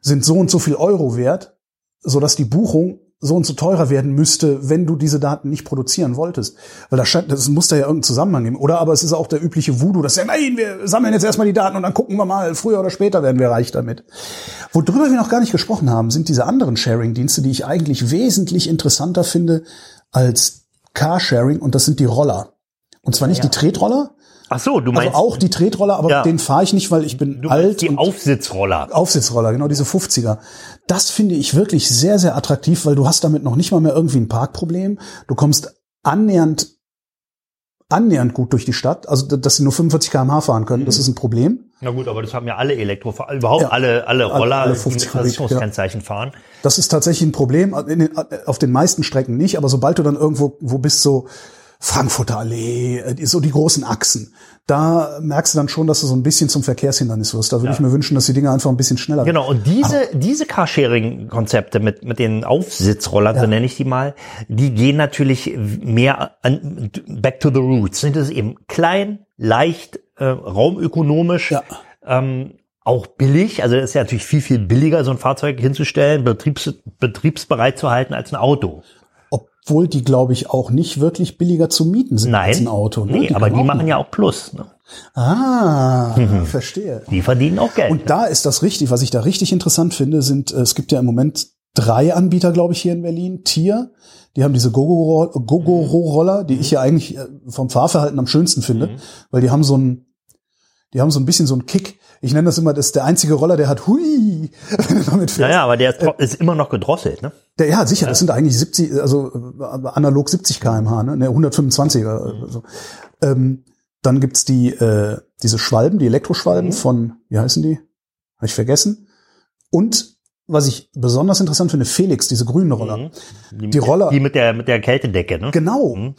sind so und so viel Euro wert, sodass die Buchung so und so teurer werden müsste, wenn du diese Daten nicht produzieren wolltest. Weil da scheint, das muss da ja irgendeinen Zusammenhang geben. Oder aber es ist auch der übliche Voodoo, dass ja, nein, wir sammeln jetzt erstmal die Daten und dann gucken wir mal, früher oder später werden wir reich damit. Worüber wir noch gar nicht gesprochen haben, sind diese anderen Sharing-Dienste, die ich eigentlich wesentlich interessanter finde als Carsharing und das sind die Roller. Und zwar nicht die Tretroller, Ach so, du also meinst auch die Tretroller, aber Ja. den fahre ich nicht, weil ich bin alt die Aufsitzroller. Aufsitzroller, genau diese 50er. Das finde ich wirklich sehr, sehr attraktiv, weil du hast damit noch nicht mal mehr irgendwie ein Parkproblem. Du kommst annähernd, annähernd gut durch die Stadt. Also, dass sie nur 45 km/h fahren können, Mhm. das ist ein Problem. Na gut, aber das haben ja alle Elektrofahrer, überhaupt Ja. alle, alle Roller, alle die 50 mit Kubik, Versicherungskennzeichen fahren. Das ist tatsächlich ein Problem. In den, auf den meisten Strecken nicht, aber sobald du dann irgendwo wo bist, so Frankfurter Allee, äh, so die großen Achsen, da merkst du dann schon, dass du so ein bisschen zum Verkehrshindernis wirst. Da würde ich mir wünschen, dass die Dinge einfach ein bisschen schneller Genau, und diese, diese Carsharing-Konzepte mit, mit den Aufsitzrollern, so nenne ich die mal, die gehen natürlich mehr an, back to the roots. Das ist eben klein, leicht, äh, raumökonomisch, Ja. ähm, auch billig. Also es ist ja natürlich viel, viel billiger, so ein Fahrzeug hinzustellen, betriebs, betriebsbereit zu halten als ein Auto. Obwohl die, glaube ich, auch nicht wirklich billiger zu mieten sind als Nein, ein Auto. Ne? nee, aber können die machen ja auch Plus. Ne? Ah, verstehe. Die verdienen auch Geld. Und da ist das richtig. Was ich da richtig interessant finde, sind, äh, es gibt ja im Moment drei Anbieter, glaube ich, hier in Berlin. Tier, die haben diese Gogoro-Roller, die ich ja eigentlich äh, vom Fahrverhalten am schönsten finde, weil die haben so ein, die haben so ein bisschen so einen Kick. Ich nenne das immer, das ist der einzige Roller, der hat hui, wenn du damit fährst. naja, aber der ist, ist immer noch gedrosselt. Ne? Der, ja, sicher, das sind eigentlich 70, also äh, analog 70 kmh, ne, ne 125er. So. Ähm, dann gibt's die äh, diese Schwalben, die Elektroschwalben von, wie heißen die? Habe ich vergessen. Und was ich besonders interessant finde, Felix, diese grünen Roller. Die Roller, Die mit der, mit der Kältedecke. Ne? genau.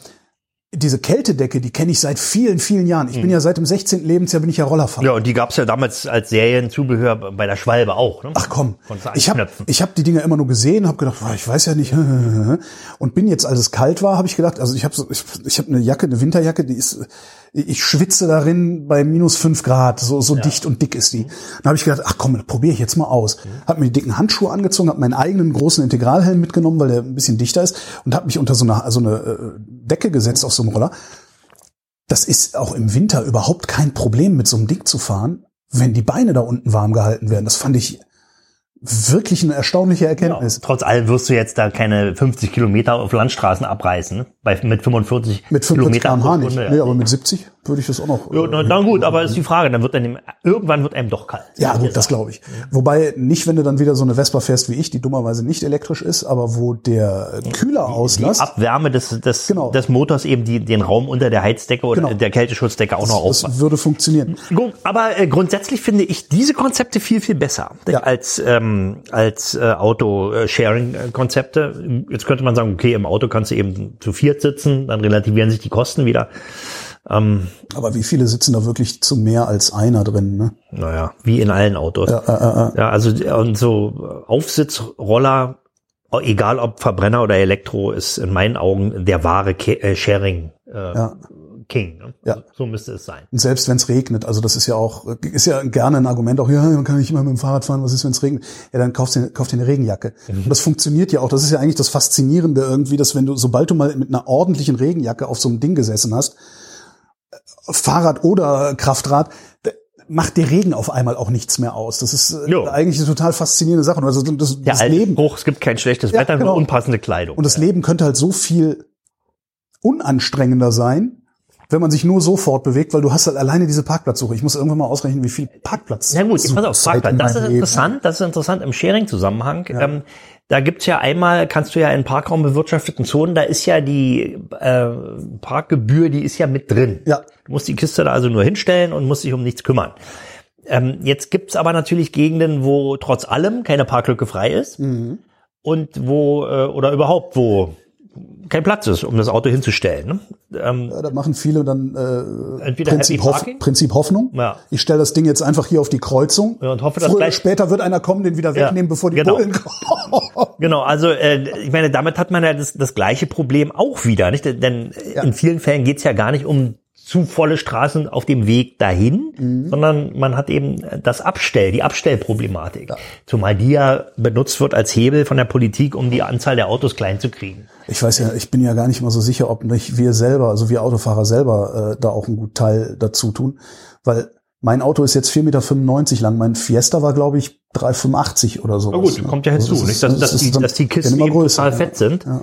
Diese Kältedecke, die kenne ich seit vielen, vielen Jahren. Ich bin ja seit dem 16. Lebensjahr bin ich ja Rollerfahrer. Ja, und die gab's ja damals als Serienzubehör bei der Schwalbe auch. Ne? Ach komm, ich habe ich hab die Dinger immer nur gesehen, habe gedacht, ich weiß ja nicht. Und bin jetzt, als es kalt war, habe ich gedacht, also ich habe so, ich, ich hab eine Jacke, eine Winterjacke, die ist, ich schwitze darin bei minus fünf Grad, so, so dicht und dick ist die. Dann habe ich gedacht, ach komm, probiere ich jetzt mal aus. Hab mir die dicken Handschuhe angezogen, habe meinen eigenen großen Integralhelm mitgenommen, weil der ein bisschen dichter ist und habe mich unter so eine, so eine äh, Decke gesetzt auf so einem Roller. Das ist auch im Winter überhaupt kein Problem, mit so einem Ding zu fahren, wenn die Beine da unten warm gehalten werden. Das fand ich wirklich eine erstaunliche Erkenntnis. Trotz allem wirst du jetzt da keine 50 Kilometer auf Landstraßen abreißen? Bei, mit 45 Mit 45 Kilometer km/h nicht. Nee, aber mit 70. würde ich das auch noch. Ja, na, na gut, aber ist die Frage, dann wird einem, irgendwann wird einem doch kalt. Ja, gut, das glaube ich. Wobei nicht, wenn du dann wieder so eine Vespa fährst wie ich, die dummerweise nicht elektrisch ist, aber wo der Kühlerauslass Die Abwärme des, des, Genau. des Motors eben die, den Raum unter der Heizdecke oder Genau. der Kälteschutzdecke auch noch aufmacht. das würde funktionieren. Gut, Aber äh, grundsätzlich finde ich diese Konzepte viel, viel besser Ja. als, ähm, als äh, Auto-Sharing-Konzepte. Jetzt könnte man sagen, okay, im Auto kannst du eben zu viert sitzen, dann relativieren sich die Kosten wieder. Aber wie viele sitzen da wirklich zu mehr als einer drin? Ne? Naja, wie in allen Autos. Ja, äh, äh, Ja, also und so Aufsitzroller, egal ob Verbrenner oder Elektro, ist in meinen Augen der wahre Ke äh, Sharing äh, Ja. King. Ne? Ja. So müsste es sein. Und selbst wenn es regnet, also das ist ja auch, ist ja gerne ein Argument auch, ja, man kann nicht immer mit dem Fahrrad fahren, was ist, wenn es regnet? Ja, dann kaufst du kauf dir eine Regenjacke. Und das funktioniert ja auch. Das ist ja eigentlich das Faszinierende irgendwie, dass wenn du, sobald du mal mit einer ordentlichen Regenjacke auf so einem Ding gesessen hast, Fahrrad oder Kraftrad, macht der Regen auf einmal auch nichts mehr aus. Das ist äh, Jo. eigentlich eine total faszinierende Sache. Also das, das alte Leben, Spruch, es gibt kein schlechtes Ja, Wetter, genau. nur unpassende Kleidung. und das Leben könnte halt so viel unanstrengender sein, wenn man sich nur so fortbewegt, weil du hast halt alleine diese Parkplatzsuche. Ich muss irgendwann mal ausrechnen, wie viel Parkplatz. Na gut, pass auf, Parkplatz. Das ist Leben. interessant, das ist interessant im Sharing-Zusammenhang. Ähm, da gibt's ja einmal, kannst du ja in parkraumbewirtschafteten Zonen, da ist ja die äh, Parkgebühr, die ist ja mit drin. Ja. Du musst die Kiste da also nur hinstellen und musst dich um nichts kümmern. Ähm, jetzt gibt's aber natürlich Gegenden, wo trotz allem keine Parklücke frei ist Mhm. und wo, äh, oder überhaupt, wo kein Platz ist, um das Auto hinzustellen. Ne? Ähm, Ja, da machen viele dann äh, Entweder Prinzip, Hoff? Prinzip Hoffnung. Ja. Ich stelle das Ding jetzt einfach hier auf die Kreuzung. Ja, und hoffe, dass Früher oder gleich- später wird einer kommen, den wieder wegnehmen, bevor die genau. Bullen kommen. Genau, also äh, ich meine, damit hat man ja das, das gleiche Problem auch wieder, nicht? Denn in vielen Fällen geht's ja gar nicht um zu volle Straßen auf dem Weg dahin, Mhm. sondern man hat eben das Abstell, die Abstellproblematik. Zumal die ja benutzt wird als Hebel von der Politik, um die Anzahl der Autos klein zu kriegen. Ich weiß ja, ich bin ja gar nicht mal so sicher, ob nicht wir selber, also wir Autofahrer selber, äh, da auch einen guten Teil dazu tun. Weil mein Auto ist jetzt 4,95 Meter lang. Mein Fiesta war, glaube ich, 3,85 oder so. Na gut, kommt ja hinzu, nicht? Dass, dass, die, dass die Kisten total fett sind. Ja.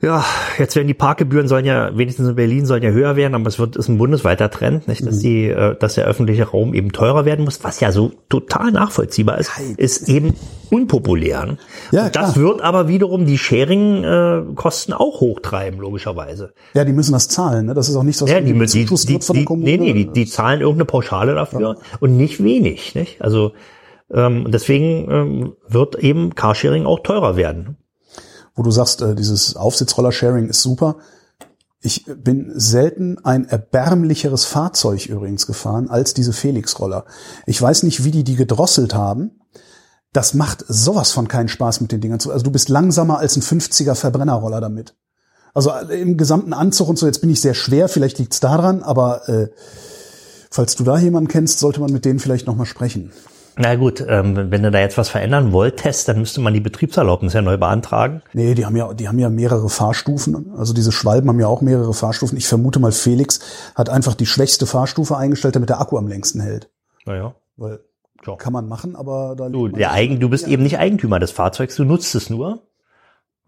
Ja, jetzt werden die Parkgebühren sollen ja, wenigstens in Berlin sollen ja höher werden, aber es wird, ist ein bundesweiter Trend, nicht? Dass die, äh, dass der öffentliche Raum eben teurer werden muss, was ja so total nachvollziehbar ist, ist eben unpopulär. ne? Ja, Und das klar. wird aber wiederum die Sharing-Kosten auch hochtreiben, logischerweise. Ja, die müssen das zahlen. Ne? Das ist auch nichts, was Ja, die, die, die, bezuschusst die, die, Kommune. nee, nee, die, die zahlen irgendeine Pauschale dafür und nicht wenig, nicht? Also, ähm, deswegen ähm, wird eben Carsharing auch teurer werden. Wo du sagst, äh, dieses Aufsitzroller-Sharing ist super. Ich bin selten ein erbärmlicheres Fahrzeug übrigens gefahren als diese Felix-Roller. Ich weiß nicht, wie die die gedrosselt haben. Das macht sowas von keinen Spaß mit den Dingern zu. Also du bist langsamer als ein 50er Verbrennerroller damit. Also äh, im gesamten Anzug und so, jetzt bin ich sehr schwer, vielleicht liegt's daran, aber äh, falls du da jemanden kennst, sollte man mit denen vielleicht nochmal sprechen. Na gut, ähm, wenn du da jetzt was verändern wolltest, dann müsste man die Betriebserlaubnis ja neu beantragen. Nee, die haben ja, die haben ja mehrere Fahrstufen. Also diese Schwalben haben ja auch mehrere Fahrstufen. Ich vermute mal, Felix hat einfach die schwächste Fahrstufe eingestellt, damit der Akku am längsten hält. Naja. Weil Ja. kann man machen, aber da Du, der Eigen, du bist eben nicht Eigentümer des Fahrzeugs, du nutzt es nur.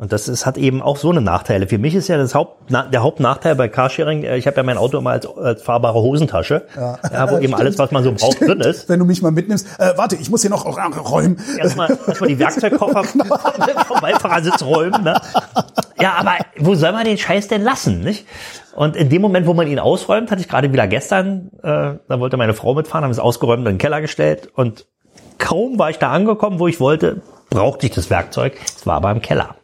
Und das ist, hat eben auch so eine Nachteile. Für mich ist ja das Haupt, na, der Hauptnachteil bei Carsharing, äh, ich habe ja mein Auto immer als, als fahrbare Hosentasche, ja. wo eben alles, was man so braucht, drin ist. Wenn du mich mal mitnimmst, äh, warte, ich muss hier noch räumen. Erstmal, erstmal die Werkzeugkoffer Genau. vom Beifahrersitz räumen. Ne? Ja, aber wo soll man den Scheiß denn lassen, nicht? Und in dem Moment, wo man ihn ausräumt, hatte ich gerade wieder gestern, äh, da wollte meine Frau mitfahren, haben es ausgeräumt und in den Keller gestellt und kaum war ich da angekommen, wo ich wollte, brauchte ich das Werkzeug. Es war aber im Keller.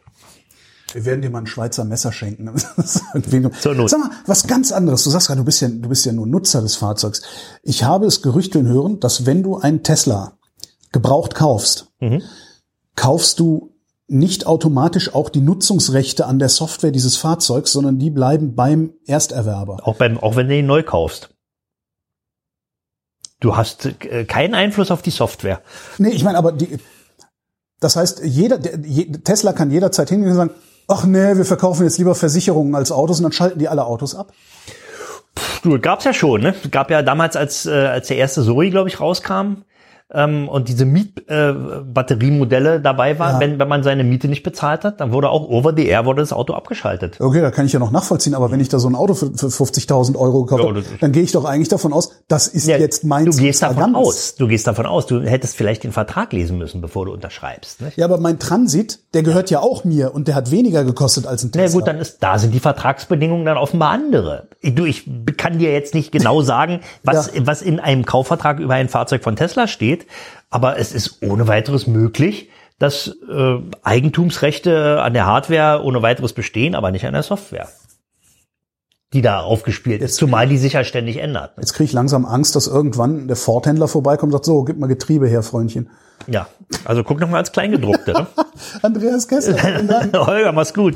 Wir werden dir mal ein Schweizer Messer schenken. Irgendwie- Zur Not. Sag mal, was ganz anderes. Du sagst gerade, du bist ja, du bist ja nur Nutzer des Fahrzeugs. Ich habe es gerüchteln hören, dass wenn du einen Tesla gebraucht kaufst, Mhm. kaufst du nicht automatisch auch die Nutzungsrechte an der Software dieses Fahrzeugs, sondern die bleiben beim Ersterwerber. Auch beim, auch wenn du ihn neu kaufst. Du hast äh, keinen Einfluss auf die Software. Nee, ich meine, aber die, das heißt, jeder, der, Tesla kann jederzeit hingehen und sagen, ach nee, wir verkaufen jetzt lieber Versicherungen als Autos und dann schalten die alle Autos ab. Du, gab's ja schon, ne? Gab ja damals, als, äh, als der erste Zoe, glaube ich, rauskam, ähm, und diese Mietbatteriemodelle äh, dabei waren, Ja. wenn, wenn man seine Miete nicht bezahlt hat, dann wurde auch over the air wurde das Auto abgeschaltet. Okay, da kann ich ja noch nachvollziehen, aber wenn ich da so ein Auto für, für 50.000 Euro gekauft Ja, habe, dann gehe ich doch eigentlich davon aus, das ist Ja, jetzt mein du gehst davon aus. Du gehst davon aus. Du hättest vielleicht den Vertrag lesen müssen, bevor du unterschreibst. Nicht? Ja, aber mein Transit, der gehört ja auch mir und der hat weniger gekostet als ein Na Tesla. gut, dann ist, da sind die Vertragsbedingungen dann offenbar andere. Ich- Du, ich kann dir jetzt nicht genau sagen, was, Ja. was in einem Kaufvertrag über ein Fahrzeug von Tesla steht, aber es ist ohne weiteres möglich, dass äh, Eigentumsrechte an der Hardware ohne weiteres bestehen, aber nicht an der Software, die da aufgespielt ist, zumal die sich ja ständig ändert. Jetzt kriege ich langsam Angst, dass irgendwann der Ford-Händler vorbeikommt und sagt, so, gib mal Getriebe her, Freundchen. Ja, also guck noch mal als Kleingedruckte. Ne? Andreas Kessler. Holger, mach's gut.